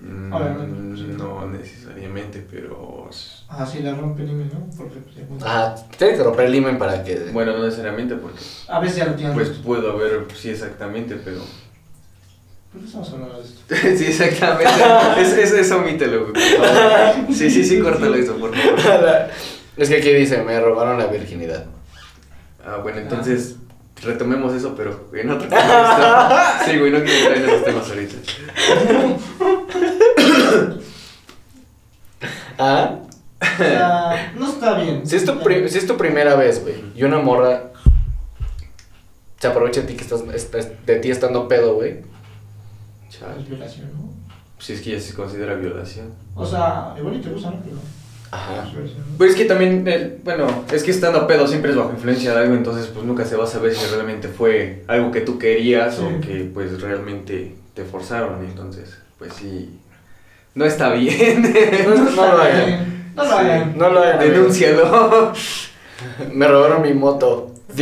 Speaker 4: Mm,
Speaker 3: Obviamente, sí.
Speaker 4: No necesariamente, pero.
Speaker 3: Ah, sí, la rompe el email, ¿no? Porque pues, bueno.
Speaker 2: Ajá, tienes que romper el imen para que...
Speaker 4: Bueno, no necesariamente porque.
Speaker 3: A veces ya lo tienen.
Speaker 4: Pues puedo haber, sí, exactamente, pero.
Speaker 3: ¿Por qué estamos hablando de esto? (laughs)
Speaker 4: sí, exactamente. (laughs) Es, es, eso omítelo, güey, por favor. Sí, sí, sí, córtalo eso, por favor. (laughs)
Speaker 2: es que aquí dice, me robaron la virginidad.
Speaker 4: Ah, bueno, entonces. Retomemos eso, pero en otro contexto. Sí, güey, no quiero entrar en esos temas ahorita.
Speaker 2: Ah,
Speaker 3: O sea, no está bien.
Speaker 2: si es tu, pri- si es tu primera vez, güey, y una morra se aprovecha de ti, que estás, de ti estando pedo, güey.
Speaker 4: Chale.
Speaker 3: Es violación, ¿no?
Speaker 4: Si es que ya se considera violación.
Speaker 3: O sea, igual y te gusta, ¿no? Pero
Speaker 2: Ajá.
Speaker 4: Pues es que también, eh, bueno, es que estando pedo siempre es bajo influencia de algo, entonces pues nunca se va a saber si realmente fue algo que tú querías o
Speaker 3: Sí.
Speaker 4: que pues realmente te forzaron, entonces pues sí, no está bien.
Speaker 2: No, no lo hagan.
Speaker 3: No lo hagan.
Speaker 2: No lo hagan.
Speaker 4: Denúncialo.
Speaker 2: Me robaron mi moto. (laughs)
Speaker 3: A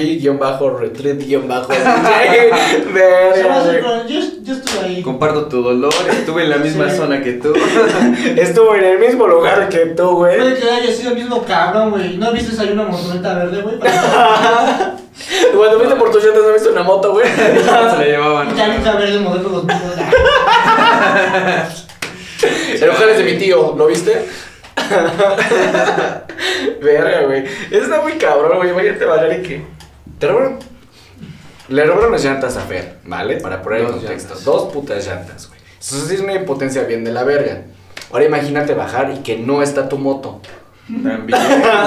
Speaker 3: con- Yo, yo estuve ahí.
Speaker 4: Comparto tu dolor, estuve en la misma
Speaker 3: Sí.
Speaker 4: zona que tú. (laughs)
Speaker 2: Estuvo en el mismo lugar que tú, güey.
Speaker 3: Puede que haya sido el mismo cabrón, güey. ¿No viste ahí una motoneta verde, güey? (laughs)
Speaker 2: Cuando viste por tus llantas, ¿no viste una moto, güey?
Speaker 4: se la llevaban.
Speaker 3: Ya nunca verde modelo 2000.
Speaker 2: El ojal es de mi tío, ¿lo viste? (laughs) Verga, güey. Eso está muy cabrón, güey. Imagínate bajar y que. Te robaron. Le robaron las llantas a Fer, ¿vale? Para poner
Speaker 4: Dos
Speaker 2: contexto.
Speaker 4: llantas.
Speaker 2: Dos putas llantas, güey. Eso sí es una impotencia bien de la verga. Ahora imagínate bajar y que no está tu moto.
Speaker 4: También,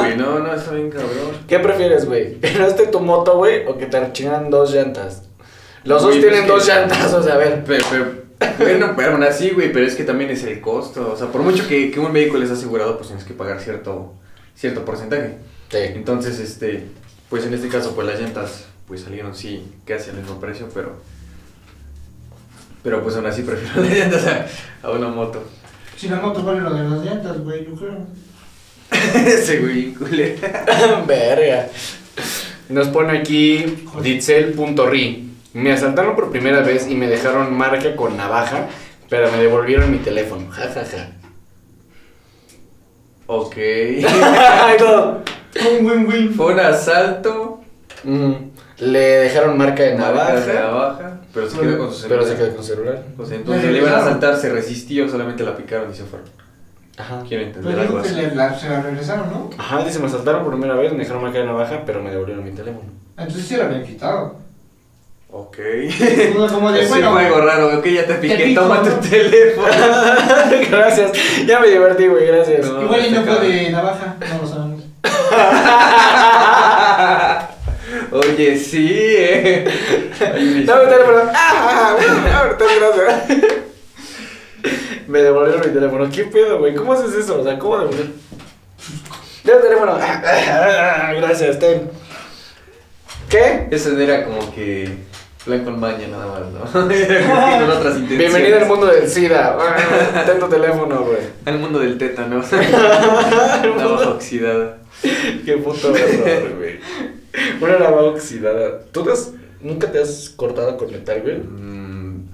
Speaker 4: güey, no, no, está bien cabrón.
Speaker 2: ¿Qué prefieres, güey? ¿Que no esté tu moto, güey? ¿O que te chingan dos llantas? Los dos
Speaker 4: Güey,
Speaker 2: tienen
Speaker 4: pues
Speaker 2: dos
Speaker 4: que-
Speaker 2: llantas, o sea, a ver.
Speaker 4: Pero, bueno, pero aún así, güey, pero es que también es el costo. O sea, por mucho que, que un vehículo es asegurado, pues tienes que pagar cierto, cierto porcentaje.
Speaker 2: Sí.
Speaker 4: Entonces, este, pues en este caso, pues las llantas, pues salieron sí, casi al mismo precio, pero, pero pues aún así (laughs) prefiero las llantas a, a una moto.
Speaker 3: Si la moto vale lo de las llantas, güey, yo creo. (laughs)
Speaker 4: Ese güey, culero. (laughs)
Speaker 2: Verga. Nos pone aquí ditzel.ri. Me asaltaron por primera vez y me dejaron marca con navaja, pero me devolvieron mi teléfono. Ja, ja, ja.
Speaker 4: Ok. (laughs)
Speaker 2: No.
Speaker 3: Un win-win.
Speaker 4: Fue un asalto.
Speaker 2: Ujú. Le dejaron marca de
Speaker 4: marca de
Speaker 2: navaja,
Speaker 4: navaja, pero se quedó con su
Speaker 2: pero
Speaker 4: celular.
Speaker 2: se quedó con celular.
Speaker 4: O sea, entonces le iban a asaltar, se resistió, solamente la picaron y se fueron.
Speaker 2: Ajá.
Speaker 4: Quiero entender
Speaker 3: Pero
Speaker 4: algo
Speaker 3: dijo que
Speaker 4: así.
Speaker 3: le, la, se la regresaron, ¿no?
Speaker 2: Ajá, dice, me asaltaron por primera vez, me dejaron marca de navaja, pero me devolvieron mi teléfono.
Speaker 3: Entonces sí la habían quitado.
Speaker 4: Ok.
Speaker 3: Como- de, bueno,
Speaker 4: fue algo raro, ok, ya te piqué,
Speaker 3: pico,
Speaker 4: toma tu teléfono. (laughs)
Speaker 2: gracias, ya me divertí, güey, gracias.
Speaker 4: No.
Speaker 3: igual y no
Speaker 4: se
Speaker 3: fue
Speaker 4: acaba.
Speaker 3: de navaja, no lo sabemos.
Speaker 4: Oye, sí, eh. (laughs)
Speaker 2: Dame el teléfono. Ah, gracias. Me devolvieron mi teléfono. ¿Qué pedo, güey? ¿Cómo haces eso? O sea, ¿cómo devolver? Dame el teléfono. (laughs) Gracias, ten. ¿Qué?
Speaker 4: Eso era como que plan con maña nada más, ¿no? (laughs)
Speaker 2: Bienvenido al mundo del SIDA. Ah, Ten tu teléfono, güey.
Speaker 4: Al mundo del tétano. Navaja oxidada.
Speaker 2: Qué puto güey. Una navaja oxidada. ¿Tú te has- nunca te has cortado con metal, güey?
Speaker 4: Mm,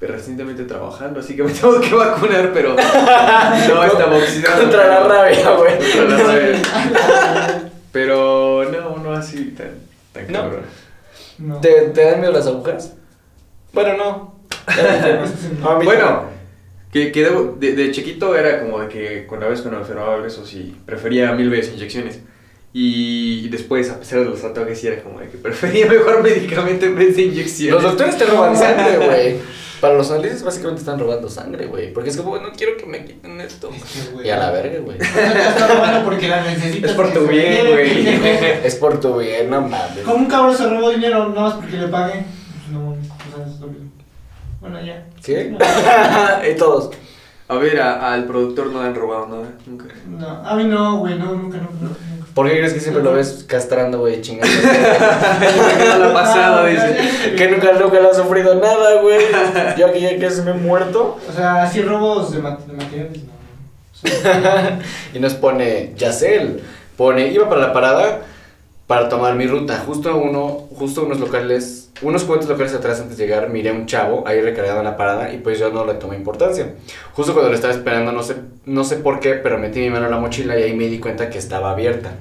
Speaker 4: recientemente trabajando, así que me (laughs) tengo que vacunar, pero (laughs) no estaba oxidado.
Speaker 2: Contra la rabia, güey.
Speaker 4: Contra la rabia. Pero no, no así tan, tan
Speaker 2: No.
Speaker 4: cabrón.
Speaker 3: No.
Speaker 2: ¿Te, ¿Te dan miedo las agujas? Bueno, no. (laughs) A mí
Speaker 4: Bueno, que, que debo- de, de chiquito era como de que cuando veces cuando me enfermaba eso sí, prefería mil veces inyecciones. Y, y después, a pesar de los tatuajes, sí era como de que prefería (laughs) mejor medicamento en vez de inyecciones.
Speaker 2: Los doctores te roban sangre, güey. (laughs) Para los análisis básicamente están robando sangre, güey. Porque es como, no quiero que me quiten esto.
Speaker 3: Es que, güey.
Speaker 2: Y a la verga, güey. (laughs)
Speaker 3: No porque la necesitas.
Speaker 4: Es por tu bien, güey.
Speaker 2: Es por tu bien, no mames.
Speaker 3: Como un cabrón se robó dinero nada más porque le paguen. Pues no, o sea, es lo mismo. Bueno, ya.
Speaker 2: ¿Qué? (laughs) y todos.
Speaker 4: A ver, a- al productor no le han robado nada, nunca.
Speaker 3: No, a mí no, güey, no, nunca, nunca. nunca.
Speaker 2: ¿Por qué crees que siempre lo ves castrando, güey, chingando? (laughs)
Speaker 4: no lo ha pasado, dice.
Speaker 2: que nunca, nunca le ha sufrido nada, güey. Yo aquí ya casi me he muerto.
Speaker 3: O sea, así robos de, mat- de materiales, no. O (laughs) sea,
Speaker 2: y nos pone Yacel. Pone, iba para la parada para tomar mi ruta. Justo uno, justo unos locales, unos cuantos locales atrás antes de llegar, miré a un chavo ahí recargado en la parada y pues yo no le tomé importancia. Justo cuando lo estaba esperando, no sé, no sé por qué, pero metí mi mano en la mochila y ahí me di cuenta que estaba abierta.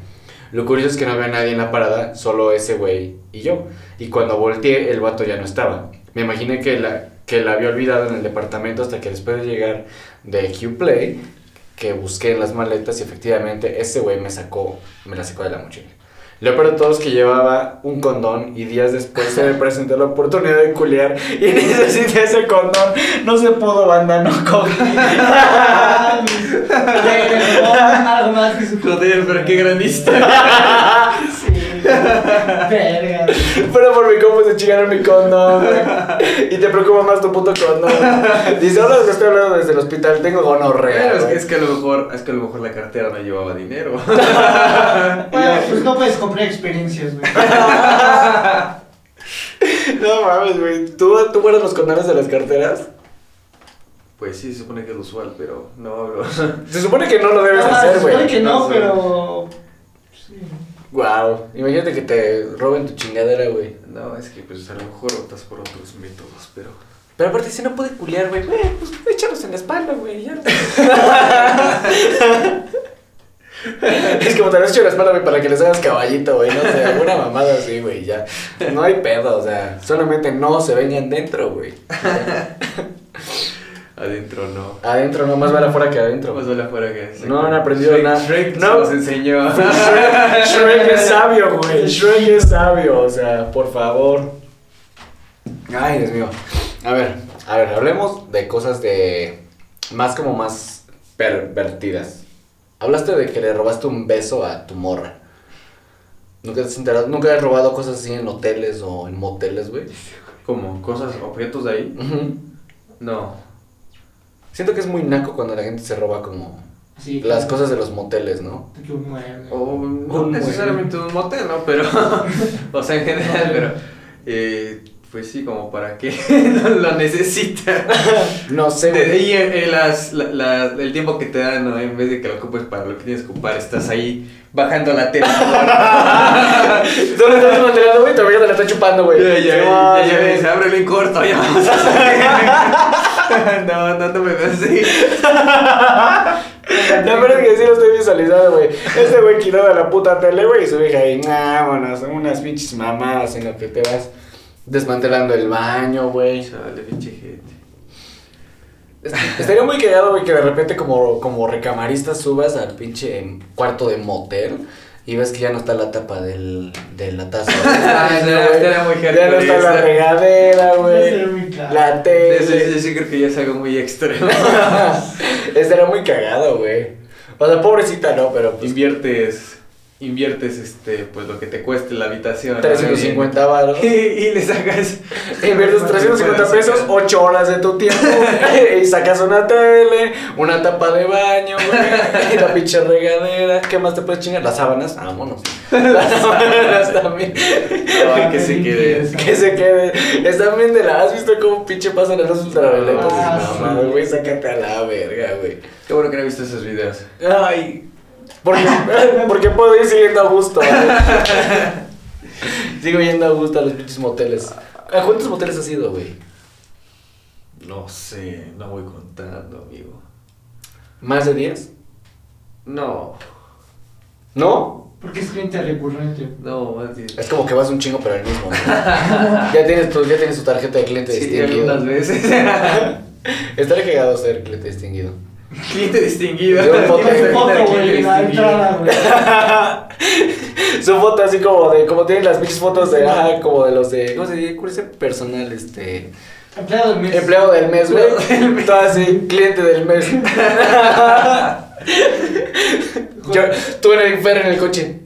Speaker 2: Lo curioso es que no había nadie en la parada, solo ese güey y yo. Y cuando volteé, el vato ya no estaba. Me imaginé que la, que la había olvidado en el departamento hasta que después de llegar de Qplay, que busqué en las maletas y efectivamente ese güey me sacó, me la sacó de la mochila. Lo peor de todo es que llevaba un condón y días después se me (laughs) presentó la oportunidad de culiar y (laughs) necesité ese condón. No se pudo, banda, no cogí. (laughs)
Speaker 3: ya le robó algo más que su
Speaker 4: Joder, pero qué gran historia.
Speaker 3: Verga.
Speaker 2: Pero por mi compu se chingaron mi condón, güey. Y te preocupa más tu puto condón. Dice, ahora que estoy hablando desde el hospital, tengo gonorrea.
Speaker 4: Pero es, que,
Speaker 2: güey".
Speaker 4: es que a lo mejor, es que a lo mejor la cartera no llevaba dinero. (laughs)
Speaker 3: Bueno, pues no puedes comprar experiencias, güey.
Speaker 2: No mames, güey. ¿Tú, ¿Tú guardas los condones de las carteras?
Speaker 4: Pues sí, se supone que es lo usual, pero no, bro.
Speaker 2: Se supone que no lo debes
Speaker 3: Ah,
Speaker 2: hacer,
Speaker 3: se supone
Speaker 2: güey.
Speaker 3: que no,
Speaker 4: No
Speaker 3: pero. Sí.
Speaker 2: Wow. Imagínate que te roben tu chingadera, güey.
Speaker 4: No, es que pues a lo mejor optas por otros métodos, pero...
Speaker 2: Pero aparte, si no puede culiar, güey, güey, pues échalos en la espalda, güey, ya. (laughs) es como te lo echo en la espalda, güey, para que les hagas caballito, güey, no sé, alguna mamada así, güey, ya. No hay pedo, o sea, solamente no se vengan dentro, güey. (laughs)
Speaker 4: Adentro no.
Speaker 2: Adentro, no, más vale afuera que adentro.
Speaker 4: Más vale afuera que...
Speaker 2: No han aprendido
Speaker 4: Shrek-
Speaker 2: nada.
Speaker 4: Shrek
Speaker 2: No.
Speaker 4: nos enseñó.
Speaker 2: Shrek, (laughs) Shrek es sabio, güey. (laughs) Shrek es sabio, o sea, por favor. Ay, Dios mío. A ver, a ver, hablemos de cosas de. Más como más pervertidas. Hablaste de que le robaste un beso a tu morra. ¿Nunca te has enterado? ¿Nunca has robado cosas así en hoteles o en moteles, güey?
Speaker 4: Como cosas, objetos de ahí. No.
Speaker 2: Siento que es muy naco cuando la gente se roba como
Speaker 3: Sí,
Speaker 2: las
Speaker 3: claro.
Speaker 2: cosas de los moteles, ¿no?
Speaker 3: Que un mueble.
Speaker 4: O no
Speaker 2: Un
Speaker 4: necesariamente un motel, ¿no? Pero, (laughs) o sea, en general, pero, eh, pues sí, como para que (laughs) lo necesita.
Speaker 2: No sé,
Speaker 4: De
Speaker 2: güey.
Speaker 4: ahí eh, las, la, la- el tiempo que te dan, ¿no? En vez de que lo ocupes para lo que tienes que ocupar, estás ahí bajando la tela.
Speaker 2: ¿Dónde (laughs) estás material, güey? Tu amiga te la está chupando, güey.
Speaker 4: ya, ya, ya, ya, ya vamos a salir. (laughs) no, no, no me así. (laughs)
Speaker 2: La verdad es que sí lo estoy visualizando, güey. Este güey quitado de la puta tele, güey, y su hija ahí, vámonos, son unas pinches mamadas en lo que te vas desmantelando el baño, güey.
Speaker 4: Chale, pinche gente.
Speaker 2: Est- Estaría muy cagado, güey, que de repente como, como recamarista subas al pinche cuarto de motel y ves que ya no está la tapa del, de la taza.
Speaker 4: Ah,
Speaker 2: güey.
Speaker 4: muy
Speaker 2: Ya no está la regadera, güey. La
Speaker 4: Eso,
Speaker 2: tele.
Speaker 4: eso sí creo que ya es algo muy extremo. (laughs)
Speaker 2: Estaría muy cagado, güey. O sea, pobrecita, ¿no? Pero pues
Speaker 4: inviertes, inviertes este, pues lo que te cueste la habitación. ¿no?
Speaker 2: 350 varos.
Speaker 4: Y, (laughs) y le sacas.
Speaker 2: Inviertes (laughs) 350 pesos, 8 horas de tu tiempo, (laughs) y sacas una tele, una tapa de baño, güey, y la pinche regadera. ¿Qué más te puedes chingar? Las sábanas, vámonos. Las sábanas también.
Speaker 4: Ay, que se quede.
Speaker 2: Que se quede. Están bien de la. ¿Has visto cómo pinche pasan las ultravioletas?
Speaker 3: Ah,
Speaker 2: No, güey, sácate a la verga, güey.
Speaker 4: Qué bueno que no he visto esos videos.
Speaker 2: Ay. Porque, (laughs) porque puedo ir siguiendo a gusto, ¿vale? (laughs) Sigo yendo a gusto a los pinches moteles. ¿A cuántos moteles has ido, güey?
Speaker 4: No sé, no voy contando, amigo.
Speaker 2: ¿Más de 10?
Speaker 4: No,
Speaker 2: ¿No?
Speaker 3: Porque es cliente recurrente.
Speaker 4: No, más bien.
Speaker 2: Es como que vas un chingo, pero el mismo. ¿no? (laughs) ya, tienes tu, ya tienes tu tarjeta de cliente
Speaker 4: Sí,
Speaker 2: distinguido.
Speaker 4: algunas veces.
Speaker 2: Estaría cagado ser cliente distinguido.
Speaker 4: Cliente distinguido.
Speaker 2: Yo foto-
Speaker 3: güey, la entrada, güey.
Speaker 2: Su foto así como de, como tienen las pinches fotos de, ah, como de los de, ¿cómo se dice? ¿Cuál es el personal, este?
Speaker 3: Empleado del mes.
Speaker 2: Empleado del mes, güey. Todo así, cliente del mes. (laughs) Yo, tú en el en el coche.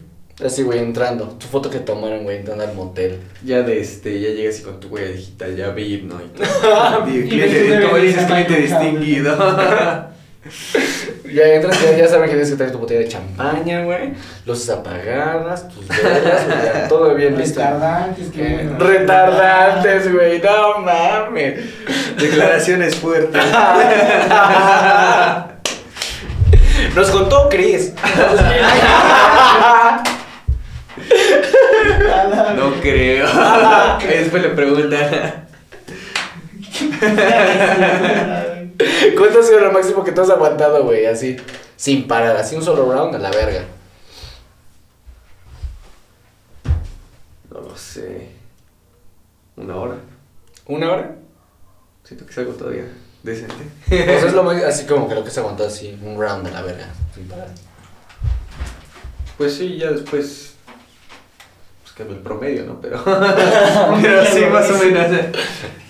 Speaker 2: Así, güey, entrando. Tu foto que tomaron, güey, entrando al motel.
Speaker 4: Ya de este, ya llegas y con tu huella digital, ya VIP, ¿no? Y (laughs) todo.
Speaker 3: Y
Speaker 4: cliente, como dices, cliente distinguido.
Speaker 2: Ya entras, ya, ya saben que tienes que traer tu botella de champaña, güey. Luces apagadas, tus velas, güey, ya, todo bien listo.
Speaker 3: Retardantes, qué bueno.
Speaker 2: Retardantes, güey, no mames.
Speaker 4: Declaraciones fuertes. (laughs)
Speaker 2: Nos contó Chris. (laughs)
Speaker 4: No creo. Después le preguntan. (laughs)
Speaker 2: ¿Cuánto ha sido lo máximo que tú has aguantado, güey? Así, sin parar, así un solo round a la verga.
Speaker 4: No lo sé. Una hora.
Speaker 2: ¿Una hora?
Speaker 4: Siento que es algo todavía decente.
Speaker 2: Pues es lo (laughs) más, así como que lo que se aguantado así, un round a la verga, sin parar.
Speaker 4: Pues sí, ya después. Pues cambia el promedio, ¿no? Pero. (laughs) (laughs) Pero sí, más o menos.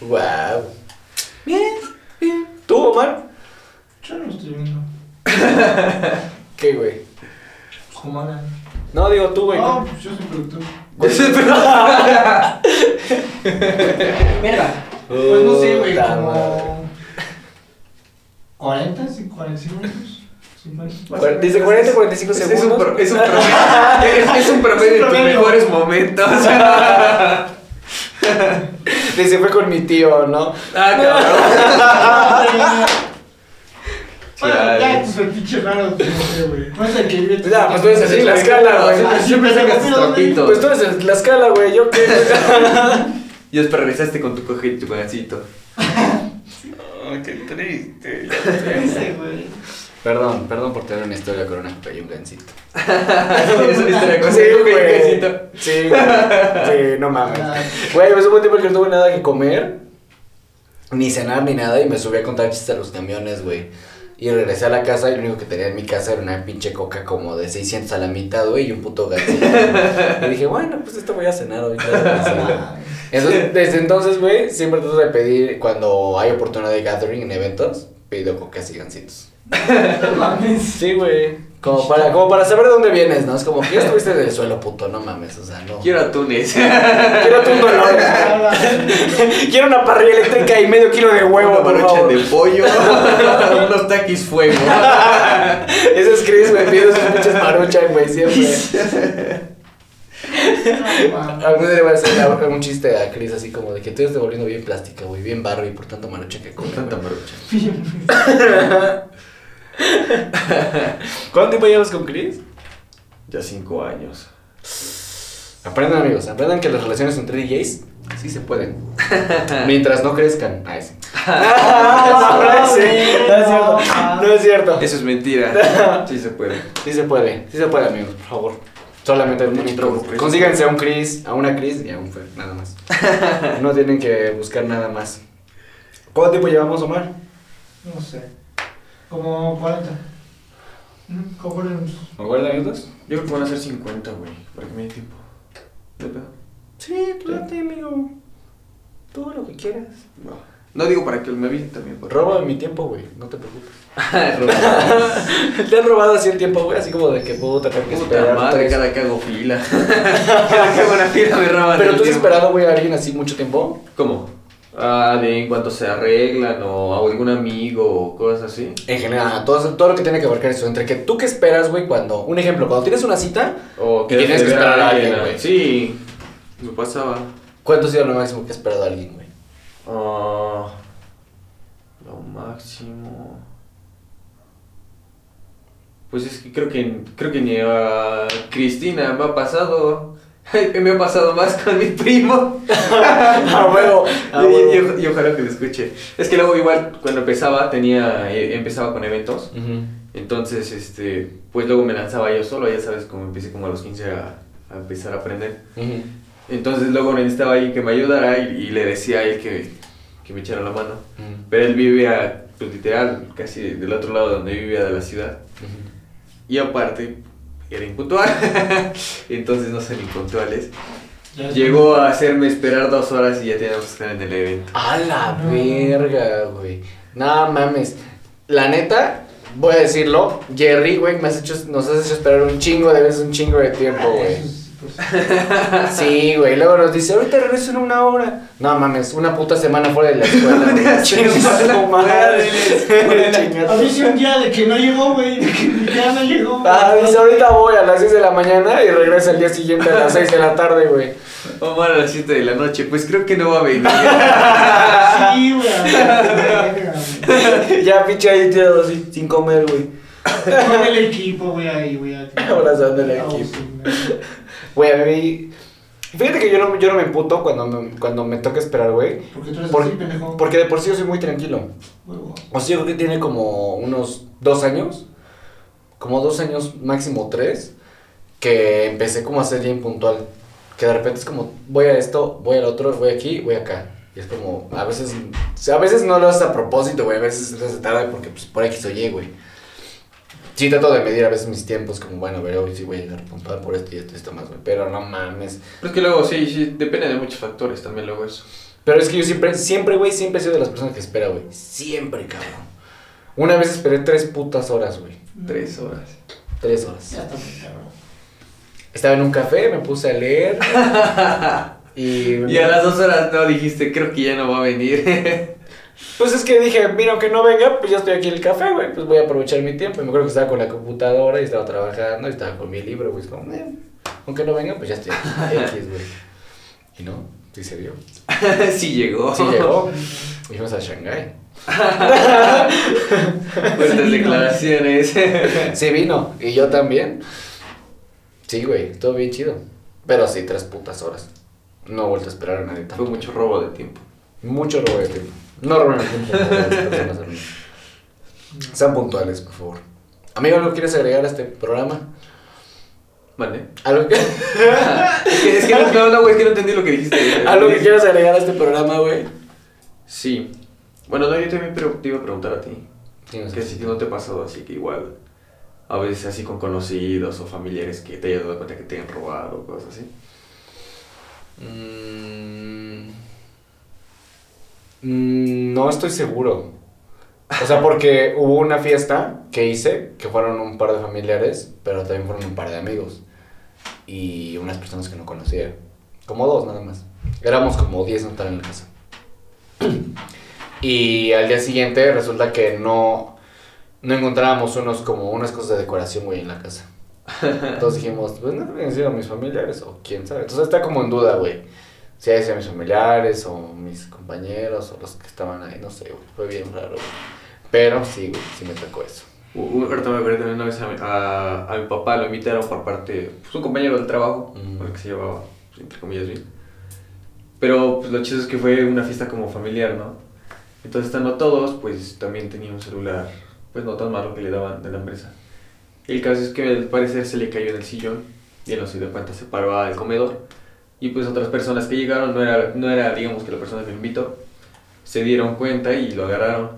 Speaker 2: Wow. Bien. ¿Tú, Omar?
Speaker 3: Yo no estoy viendo. (laughs)
Speaker 2: ¿Qué, güey?
Speaker 3: Pues como hagan.
Speaker 2: No, digo tú, güey.
Speaker 3: No, pues yo soy productor.
Speaker 2: Mira. (laughs)
Speaker 3: Mira, pues no sé, güey,
Speaker 2: Puta
Speaker 3: como. 40, sí, 45 minutos. 50.
Speaker 2: madre. Dice 40, 45
Speaker 4: Es, es un,
Speaker 2: segundos.
Speaker 4: pro- (laughs) es un promedio. Es, es un promedio de tus mejores momentos.
Speaker 2: Dice, fue con mi tío, ¿no?
Speaker 4: Ah, cabrón. (laughs)
Speaker 3: Bueno, ya tus fetiches raros, sé, güey. No que vive.
Speaker 2: Ya, pues tú eres el la escala, güey.
Speaker 4: Siempre sacas tus trapitos.
Speaker 2: Pues tú eres el la escala, güey. Yo qué. (laughs)
Speaker 4: Y después regresaste con tu coge tu pedacito. (laughs)
Speaker 2: qué triste.
Speaker 3: Ese, güey.
Speaker 2: Perdón, perdón por tener una historia con una y un gancito. (laughs)
Speaker 4: Es una historia con
Speaker 2: Sí, güey.
Speaker 4: cojecito.
Speaker 2: Sí, güey. Sí, no mames.
Speaker 3: Ah.
Speaker 2: Güey, pues hubo un tiempo que no tuve nada que comer, ni cenar, ni nada, y me subí a contar chistes a los camiones, güey. Y regresé a la casa y lo único que tenía en mi casa era una pinche coca como de 600 a la mitad, güey, y un puto gancito. y dije, bueno, pues esto voy a cenar hoy. (laughs)
Speaker 3: Ah,
Speaker 2: Entonces, desde entonces, güey, siempre trato de pedir, cuando hay oportunidad de gathering en eventos, pido cocas y gancitos.
Speaker 3: No mames.
Speaker 2: Sí, güey. Como para, como para saber de dónde vienes, ¿no? Es como que ya estuviste del suelo, puto, no mames, o sea, no.
Speaker 4: Quiero atunes.
Speaker 2: Quiero tu dolor. (laughs) Quiero una parrilla eléctrica y medio kilo de huevo,
Speaker 4: Una
Speaker 2: por favor.
Speaker 4: de pollo. (laughs) unos taquis fuego. (laughs)
Speaker 2: Ese es Chris, güey, pido esos pinches maruchan, güey, siempre. Algún día le voy a hacer un chiste a Chris así como de que tú estás volviendo bien plástica, güey, bien barro y por tanto maruchan que
Speaker 4: Con
Speaker 2: come.
Speaker 4: tanta
Speaker 2: güey. (laughs) ¿Cuánto tiempo llevas con Chris?
Speaker 4: Ya cinco años.
Speaker 2: Aprendan, amigos, aprendan que las relaciones entre DJs sí se pueden. (laughs) Mientras no crezcan. Ah, sí. no, (laughs) no, es cierto. no es cierto. No es cierto.
Speaker 4: Eso es mentira. Sí se puede.
Speaker 2: Sí se puede, sí se puede, amigos, por favor. Solamente
Speaker 4: preocupes.
Speaker 2: consíganse a un Chris, a una Chris y a un Fer, nada más. No tienen que buscar nada más. ¿Cuánto tiempo llevamos, Omar?
Speaker 3: No sé. Como 40. Mm, Como 40 minutos.
Speaker 2: ¿Me acuerdas minutos?
Speaker 4: Yo creo que van a ser 50, güey. Para que me dé tiempo. ¿De pedo?
Speaker 2: Sí, tú date, amigo. Todo lo que quieras.
Speaker 4: No. No digo para que me avisen también. por
Speaker 2: Roba mi tiempo, güey, no te preocupes. (laughs) Te han robado así el tiempo, güey, así como de que puta, tengo que
Speaker 4: Puta
Speaker 2: esperar.
Speaker 4: madre,
Speaker 2: tres-
Speaker 4: cada que hago fila. (laughs) cada que hago una fila me roban
Speaker 2: Pero
Speaker 4: el
Speaker 2: tú has
Speaker 4: tiempo.
Speaker 2: esperado, güey, a alguien así mucho tiempo.
Speaker 4: ¿Cómo? Ah, de en cuanto se arreglan o a algún amigo o cosas así.
Speaker 2: En general, todo, todo lo que tiene que abarcar eso. Entre que tú que esperas, güey, cuando. Un ejemplo, cuando tienes una cita,
Speaker 4: O
Speaker 2: Y tienes que
Speaker 4: ver
Speaker 2: esperar a alguien, güey.
Speaker 4: Sí, me pasaba.
Speaker 2: ¿cuánto ha sido lo máximo que has esperado a alguien, güey?
Speaker 4: Ah, lo máximo. Pues es que creo que creo que ni a Cristina me ha pasado. Me ha pasado más con mi primo.
Speaker 2: A huevo, a
Speaker 4: y, y-
Speaker 2: huevo.
Speaker 4: y ojalá que lo escuche. Es que luego igual cuando empezaba tenía eh, empezaba con eventos. Entonces, este, pues luego me lanzaba yo solo, ya sabes, como empecé como a los 15 a, a empezar a aprender. Entonces luego necesitaba alguien que me ayudara y, y le decía a él que, que me echara la mano.
Speaker 2: Ujú.
Speaker 4: Pero él vivía, pues literal, casi del otro lado de donde vivía de la ciudad. Y aparte, era impuntual. (laughs) Entonces no son impuntuales. Llegó a hacerme esperar dos horas y ya teníamos que estar en el evento.
Speaker 2: A la verga, güey. No mames. La neta, voy a decirlo, Jerry, güey, me has hecho, nos has hecho esperar un chingo de veces, un chingo de tiempo, güey.
Speaker 3: Pues, (laughs)
Speaker 2: Sí, güey, luego nos dice, ahorita regreso en una hora. No mames, una puta semana fuera de la escuela. güey. (laughs) Chinga tu madre. (laughs)
Speaker 3: A mí sí un día de que no llegó, güey, de que ya no llegó.
Speaker 2: Ah, dice, ahorita voy a las 6 de la mañana y regresa al día siguiente a las 6 de la tarde, güey.
Speaker 4: Omar a las 7 de la noche, pues creo que no va a venir.
Speaker 3: Sí, güey.
Speaker 2: ya pinche ahí tirado así, sin comer, güey.
Speaker 3: Con el equipo, güey, ahí, güey.
Speaker 2: Abrazando el equipo.
Speaker 3: Güey.
Speaker 2: A mí... Fíjate que yo no, yo no me emputo cuando me, cuando me toca esperar, güey.
Speaker 3: Porque tú eres
Speaker 2: Por-
Speaker 3: así, pendejo.
Speaker 2: Porque de por sí yo soy muy tranquilo.
Speaker 3: Huevo.
Speaker 2: O sea, yo creo que tiene como unos dos años, como dos años, máximo tres, que empecé como a ser ya impuntual. Que de repente es como, voy a esto, voy al otro, voy aquí, voy acá. Y es como, a veces, a veces no lo haces a propósito, güey, a veces se tarde porque pues por X o Y, güey. Sí, trato de medir a veces mis tiempos, como, bueno, a ver, hoy sí voy a llegar puntual por esto y esto y esto más, güey. Pero no mames.
Speaker 4: Pero es que luego sí, sí, depende de muchos factores también luego eso.
Speaker 2: Pero es que yo siempre, siempre, güey, siempre he sido de las personas que espera, güey. Siempre, cabrón. Una vez esperé tres putas horas, güey.
Speaker 4: Tres horas.
Speaker 2: Tres horas.
Speaker 3: Ya está.
Speaker 2: Estaba en un café, me puse a leer. (laughs) y.
Speaker 4: Y a las dos horas no dijiste, creo que ya no va a venir. (laughs)
Speaker 2: Pues es que dije, mira, aunque no venga, pues ya estoy aquí en el café, güey. Pues voy a aprovechar mi tiempo. Y me acuerdo que estaba con la computadora y estaba trabajando y estaba con mi libro, güey. Es como, eh, aunque no venga, pues ya estoy aquí. (laughs) X, güey. Y no, sí se dio. (laughs)
Speaker 4: sí llegó.
Speaker 2: Sí llegó. Y fuimos a Shanghái. (laughs)
Speaker 4: Fuertes declaraciones.
Speaker 2: Sí vino. Y yo también. Sí, güey, todo bien chido. Pero sí, tres putas horas. No he vuelto a esperar a nadie tanto.
Speaker 4: Fue mucho robo de tiempo.
Speaker 2: Mucho robo de tiempo. No roben el tiempo. de las personas, hermano. Sean puntuales, por favor. Amigo, ¿algo quieres agregar a este programa?
Speaker 4: Vale.
Speaker 2: ¿Algo que, (laughs)
Speaker 4: es que, es que no, no, no, güey, es que no entendí lo que dijiste.
Speaker 2: ¿Algo que quieras agregar a este programa, güey?
Speaker 4: Sí. Bueno, no, yo también te iba a preguntar a ti.
Speaker 2: Sí, no sé.
Speaker 4: Que si no te ha pasado así que igual, a veces así con conocidos o familiares que te hayas dado cuenta que te han robado o cosas así.
Speaker 2: Mm, mm, no estoy seguro. O sea, porque hubo una fiesta que hice, que fueron un par de familiares, pero también fueron un par de amigos. Y unas personas que no conocía. Como dos nada más. Éramos como 10 en en la casa. Y al día siguiente resulta que no, no encontrábamos unos como unas cosas de decoración, güey, en la casa. Entonces dijimos, pues no deben sido mis familiares o quién sabe. Entonces está como en duda, güey. Si hay mis familiares o mis compañeros o los que estaban ahí, no sé, güey. Fue bien raro, güey. Pero sí, güey, sí me tocó eso.
Speaker 4: Ahorita me acuerdo también una vez a mi, a, a mi papá lo invitaron por parte, pues un compañero del trabajo,
Speaker 2: Mm.
Speaker 4: con el que se llevaba, pues, entre comillas, bien. Pero pues lo chido es que fue una fiesta como familiar, ¿no? Entonces estando todos, pues también tenía un celular, pues no tan malo que le daban de la empresa. El caso es que al parecer se le cayó en el sillón y él no se dio cuenta, se paró al comedor. Y pues otras personas que llegaron, no era, no era digamos que la persona que lo invitó, se dieron cuenta y lo agarraron.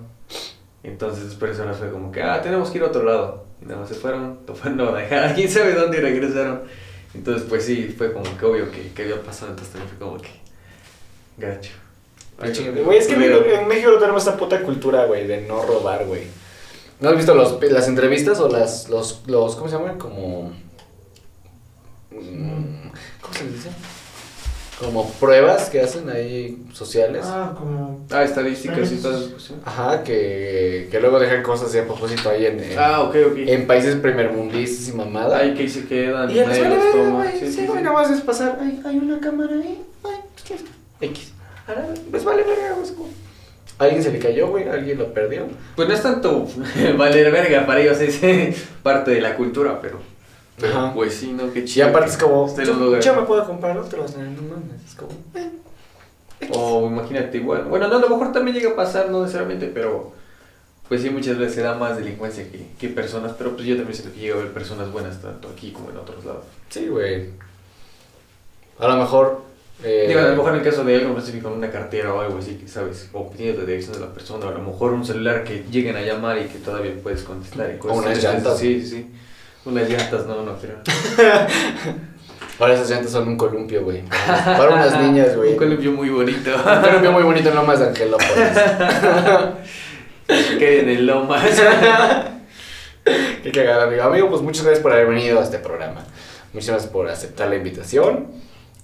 Speaker 4: Entonces las personas fue como que, ah, tenemos que ir a otro lado. Y nada más se fueron, (laughs) lo fueron a dejar, quién sabe dónde y regresaron. Entonces pues sí, fue como que obvio que, que había pasado, entonces también fue como que gacho.
Speaker 2: Güey, es que en México, en México no tenemos esa puta cultura, güey, de no robar, güey. ¿No has visto los, las entrevistas o las, los, los, ¿cómo se llaman? Como... mm, ¿Cómo se les dice? Como pruebas que hacen ahí sociales.
Speaker 3: Ah, como.
Speaker 4: Ah, estadísticas y todas esas cuestiones.
Speaker 2: Ajá, que, que luego dejan cosas así a propósito ahí en, en,
Speaker 4: Ah, ok, ok.
Speaker 2: en países primermundistas y mamada.
Speaker 4: Ay, que ahí se quedan,
Speaker 2: y
Speaker 4: nadie los toma.
Speaker 2: güey.
Speaker 4: Sí,
Speaker 2: Sí,
Speaker 4: sí,
Speaker 2: nada más es pasar. Ay, hay una cámara ahí. Ay, ¿qué es? X. Ahora, pues vale verga, güey. es como- Alguien se le cayó, güey, alguien lo perdió.
Speaker 4: Pues no es tanto (laughs) valer verga para ellos, es (laughs) parte de la cultura, pero. Pero
Speaker 2: Ajá.
Speaker 4: pues sí, ¿no? Qué
Speaker 2: Y
Speaker 4: chido.
Speaker 2: aparte es como, yo, yo me puedo comprar otros, no mames. Es como, eh,
Speaker 4: O imagínate igual. Bueno, no, a lo mejor también llega a pasar, no necesariamente, pero. pues sí, muchas veces se da más delincuencia que, que personas, pero pues yo también siento que llega a haber personas buenas tanto aquí como en otros lados.
Speaker 2: Sí, güey. A lo mejor. eh,
Speaker 4: Digo, a lo mejor en el caso de algo específico, una cartera o algo así, que sabes, o pidiendo la dirección de la persona, o a lo mejor un celular que lleguen a llamar y que todavía puedes contestar y cosas
Speaker 2: O unas llantas.
Speaker 4: Sí, sí, sí. Unas llantas, no, no creo. (laughs)
Speaker 2: Ahora esas llantas son un columpio, güey. Para, para unas niñas, (laughs) güey.
Speaker 4: Un columpio muy bonito.
Speaker 2: Un columpio muy bonito en Lomas de Angelópolis. (laughs)
Speaker 4: que en el Lomas.
Speaker 2: Qué cagada, amigo. Amigo, pues muchas gracias por haber venido a este programa. Muchas gracias por aceptar la invitación.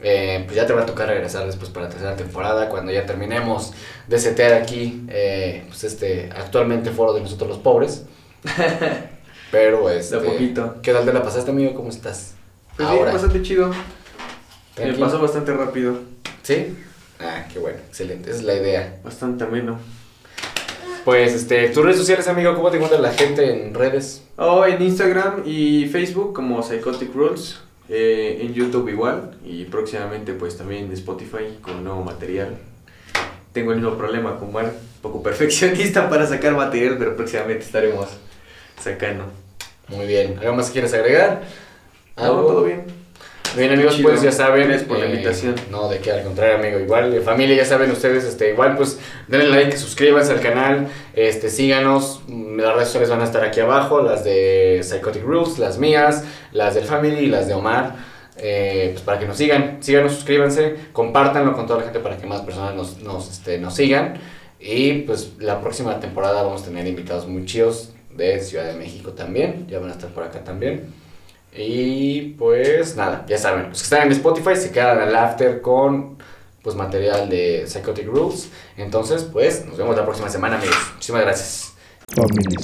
Speaker 2: Eh, pues ya te va a tocar regresar después para la tercera temporada, cuando ya terminemos de setear aquí, eh, pues este, actualmente foro de nosotros los pobres. Pero este,
Speaker 4: De a poquito.
Speaker 2: ¿Qué tal te la pasaste, amigo? ¿Cómo estás?
Speaker 4: Pues sí, bastante chido. Me pasó bastante rápido.
Speaker 2: ¿Sí? Ah, qué bueno, excelente, esa es la idea.
Speaker 4: Bastante ameno.
Speaker 2: Pues, este, tus redes sociales, amigo, ¿cómo te encuentra la gente en redes?
Speaker 4: Oh, en Instagram y Facebook como Psychotic Rules. eh, en YouTube igual. Y próximamente pues también en Spotify con nuevo material. Tengo el mismo problema con Mar, un poco (laughs) perfeccionista para sacar material, pero próximamente estaremos sacando.
Speaker 2: Muy bien, ¿algo más que quieres agregar?
Speaker 4: No,
Speaker 2: ¿Algo?
Speaker 4: todo bien.
Speaker 2: Bien amigos,
Speaker 4: Chido.
Speaker 2: pues ya saben.
Speaker 4: Gracias por la
Speaker 2: eh,
Speaker 4: invitación.
Speaker 2: No, de qué, al contrario, amigo. Igual, de familia, ya saben ustedes, este, igual, pues denle like, suscríbanse al canal, este, síganos. Las redes sociales van a estar aquí abajo, las de Psychotic Rules, las mías, las del Family y las de Omar. eh, pues para que nos sigan, síganos, suscríbanse, compártanlo con toda la gente para que más personas nos, nos, este, nos sigan. Y pues la próxima temporada vamos a tener invitados muy chidos de Ciudad de México también, ya van a estar por acá también. Y pues nada, ya saben, los que están en Spotify se quedan al after con pues material de Psychotic Rules. Entonces, pues nos vemos la próxima semana, amigos. Muchísimas gracias.
Speaker 1: Family.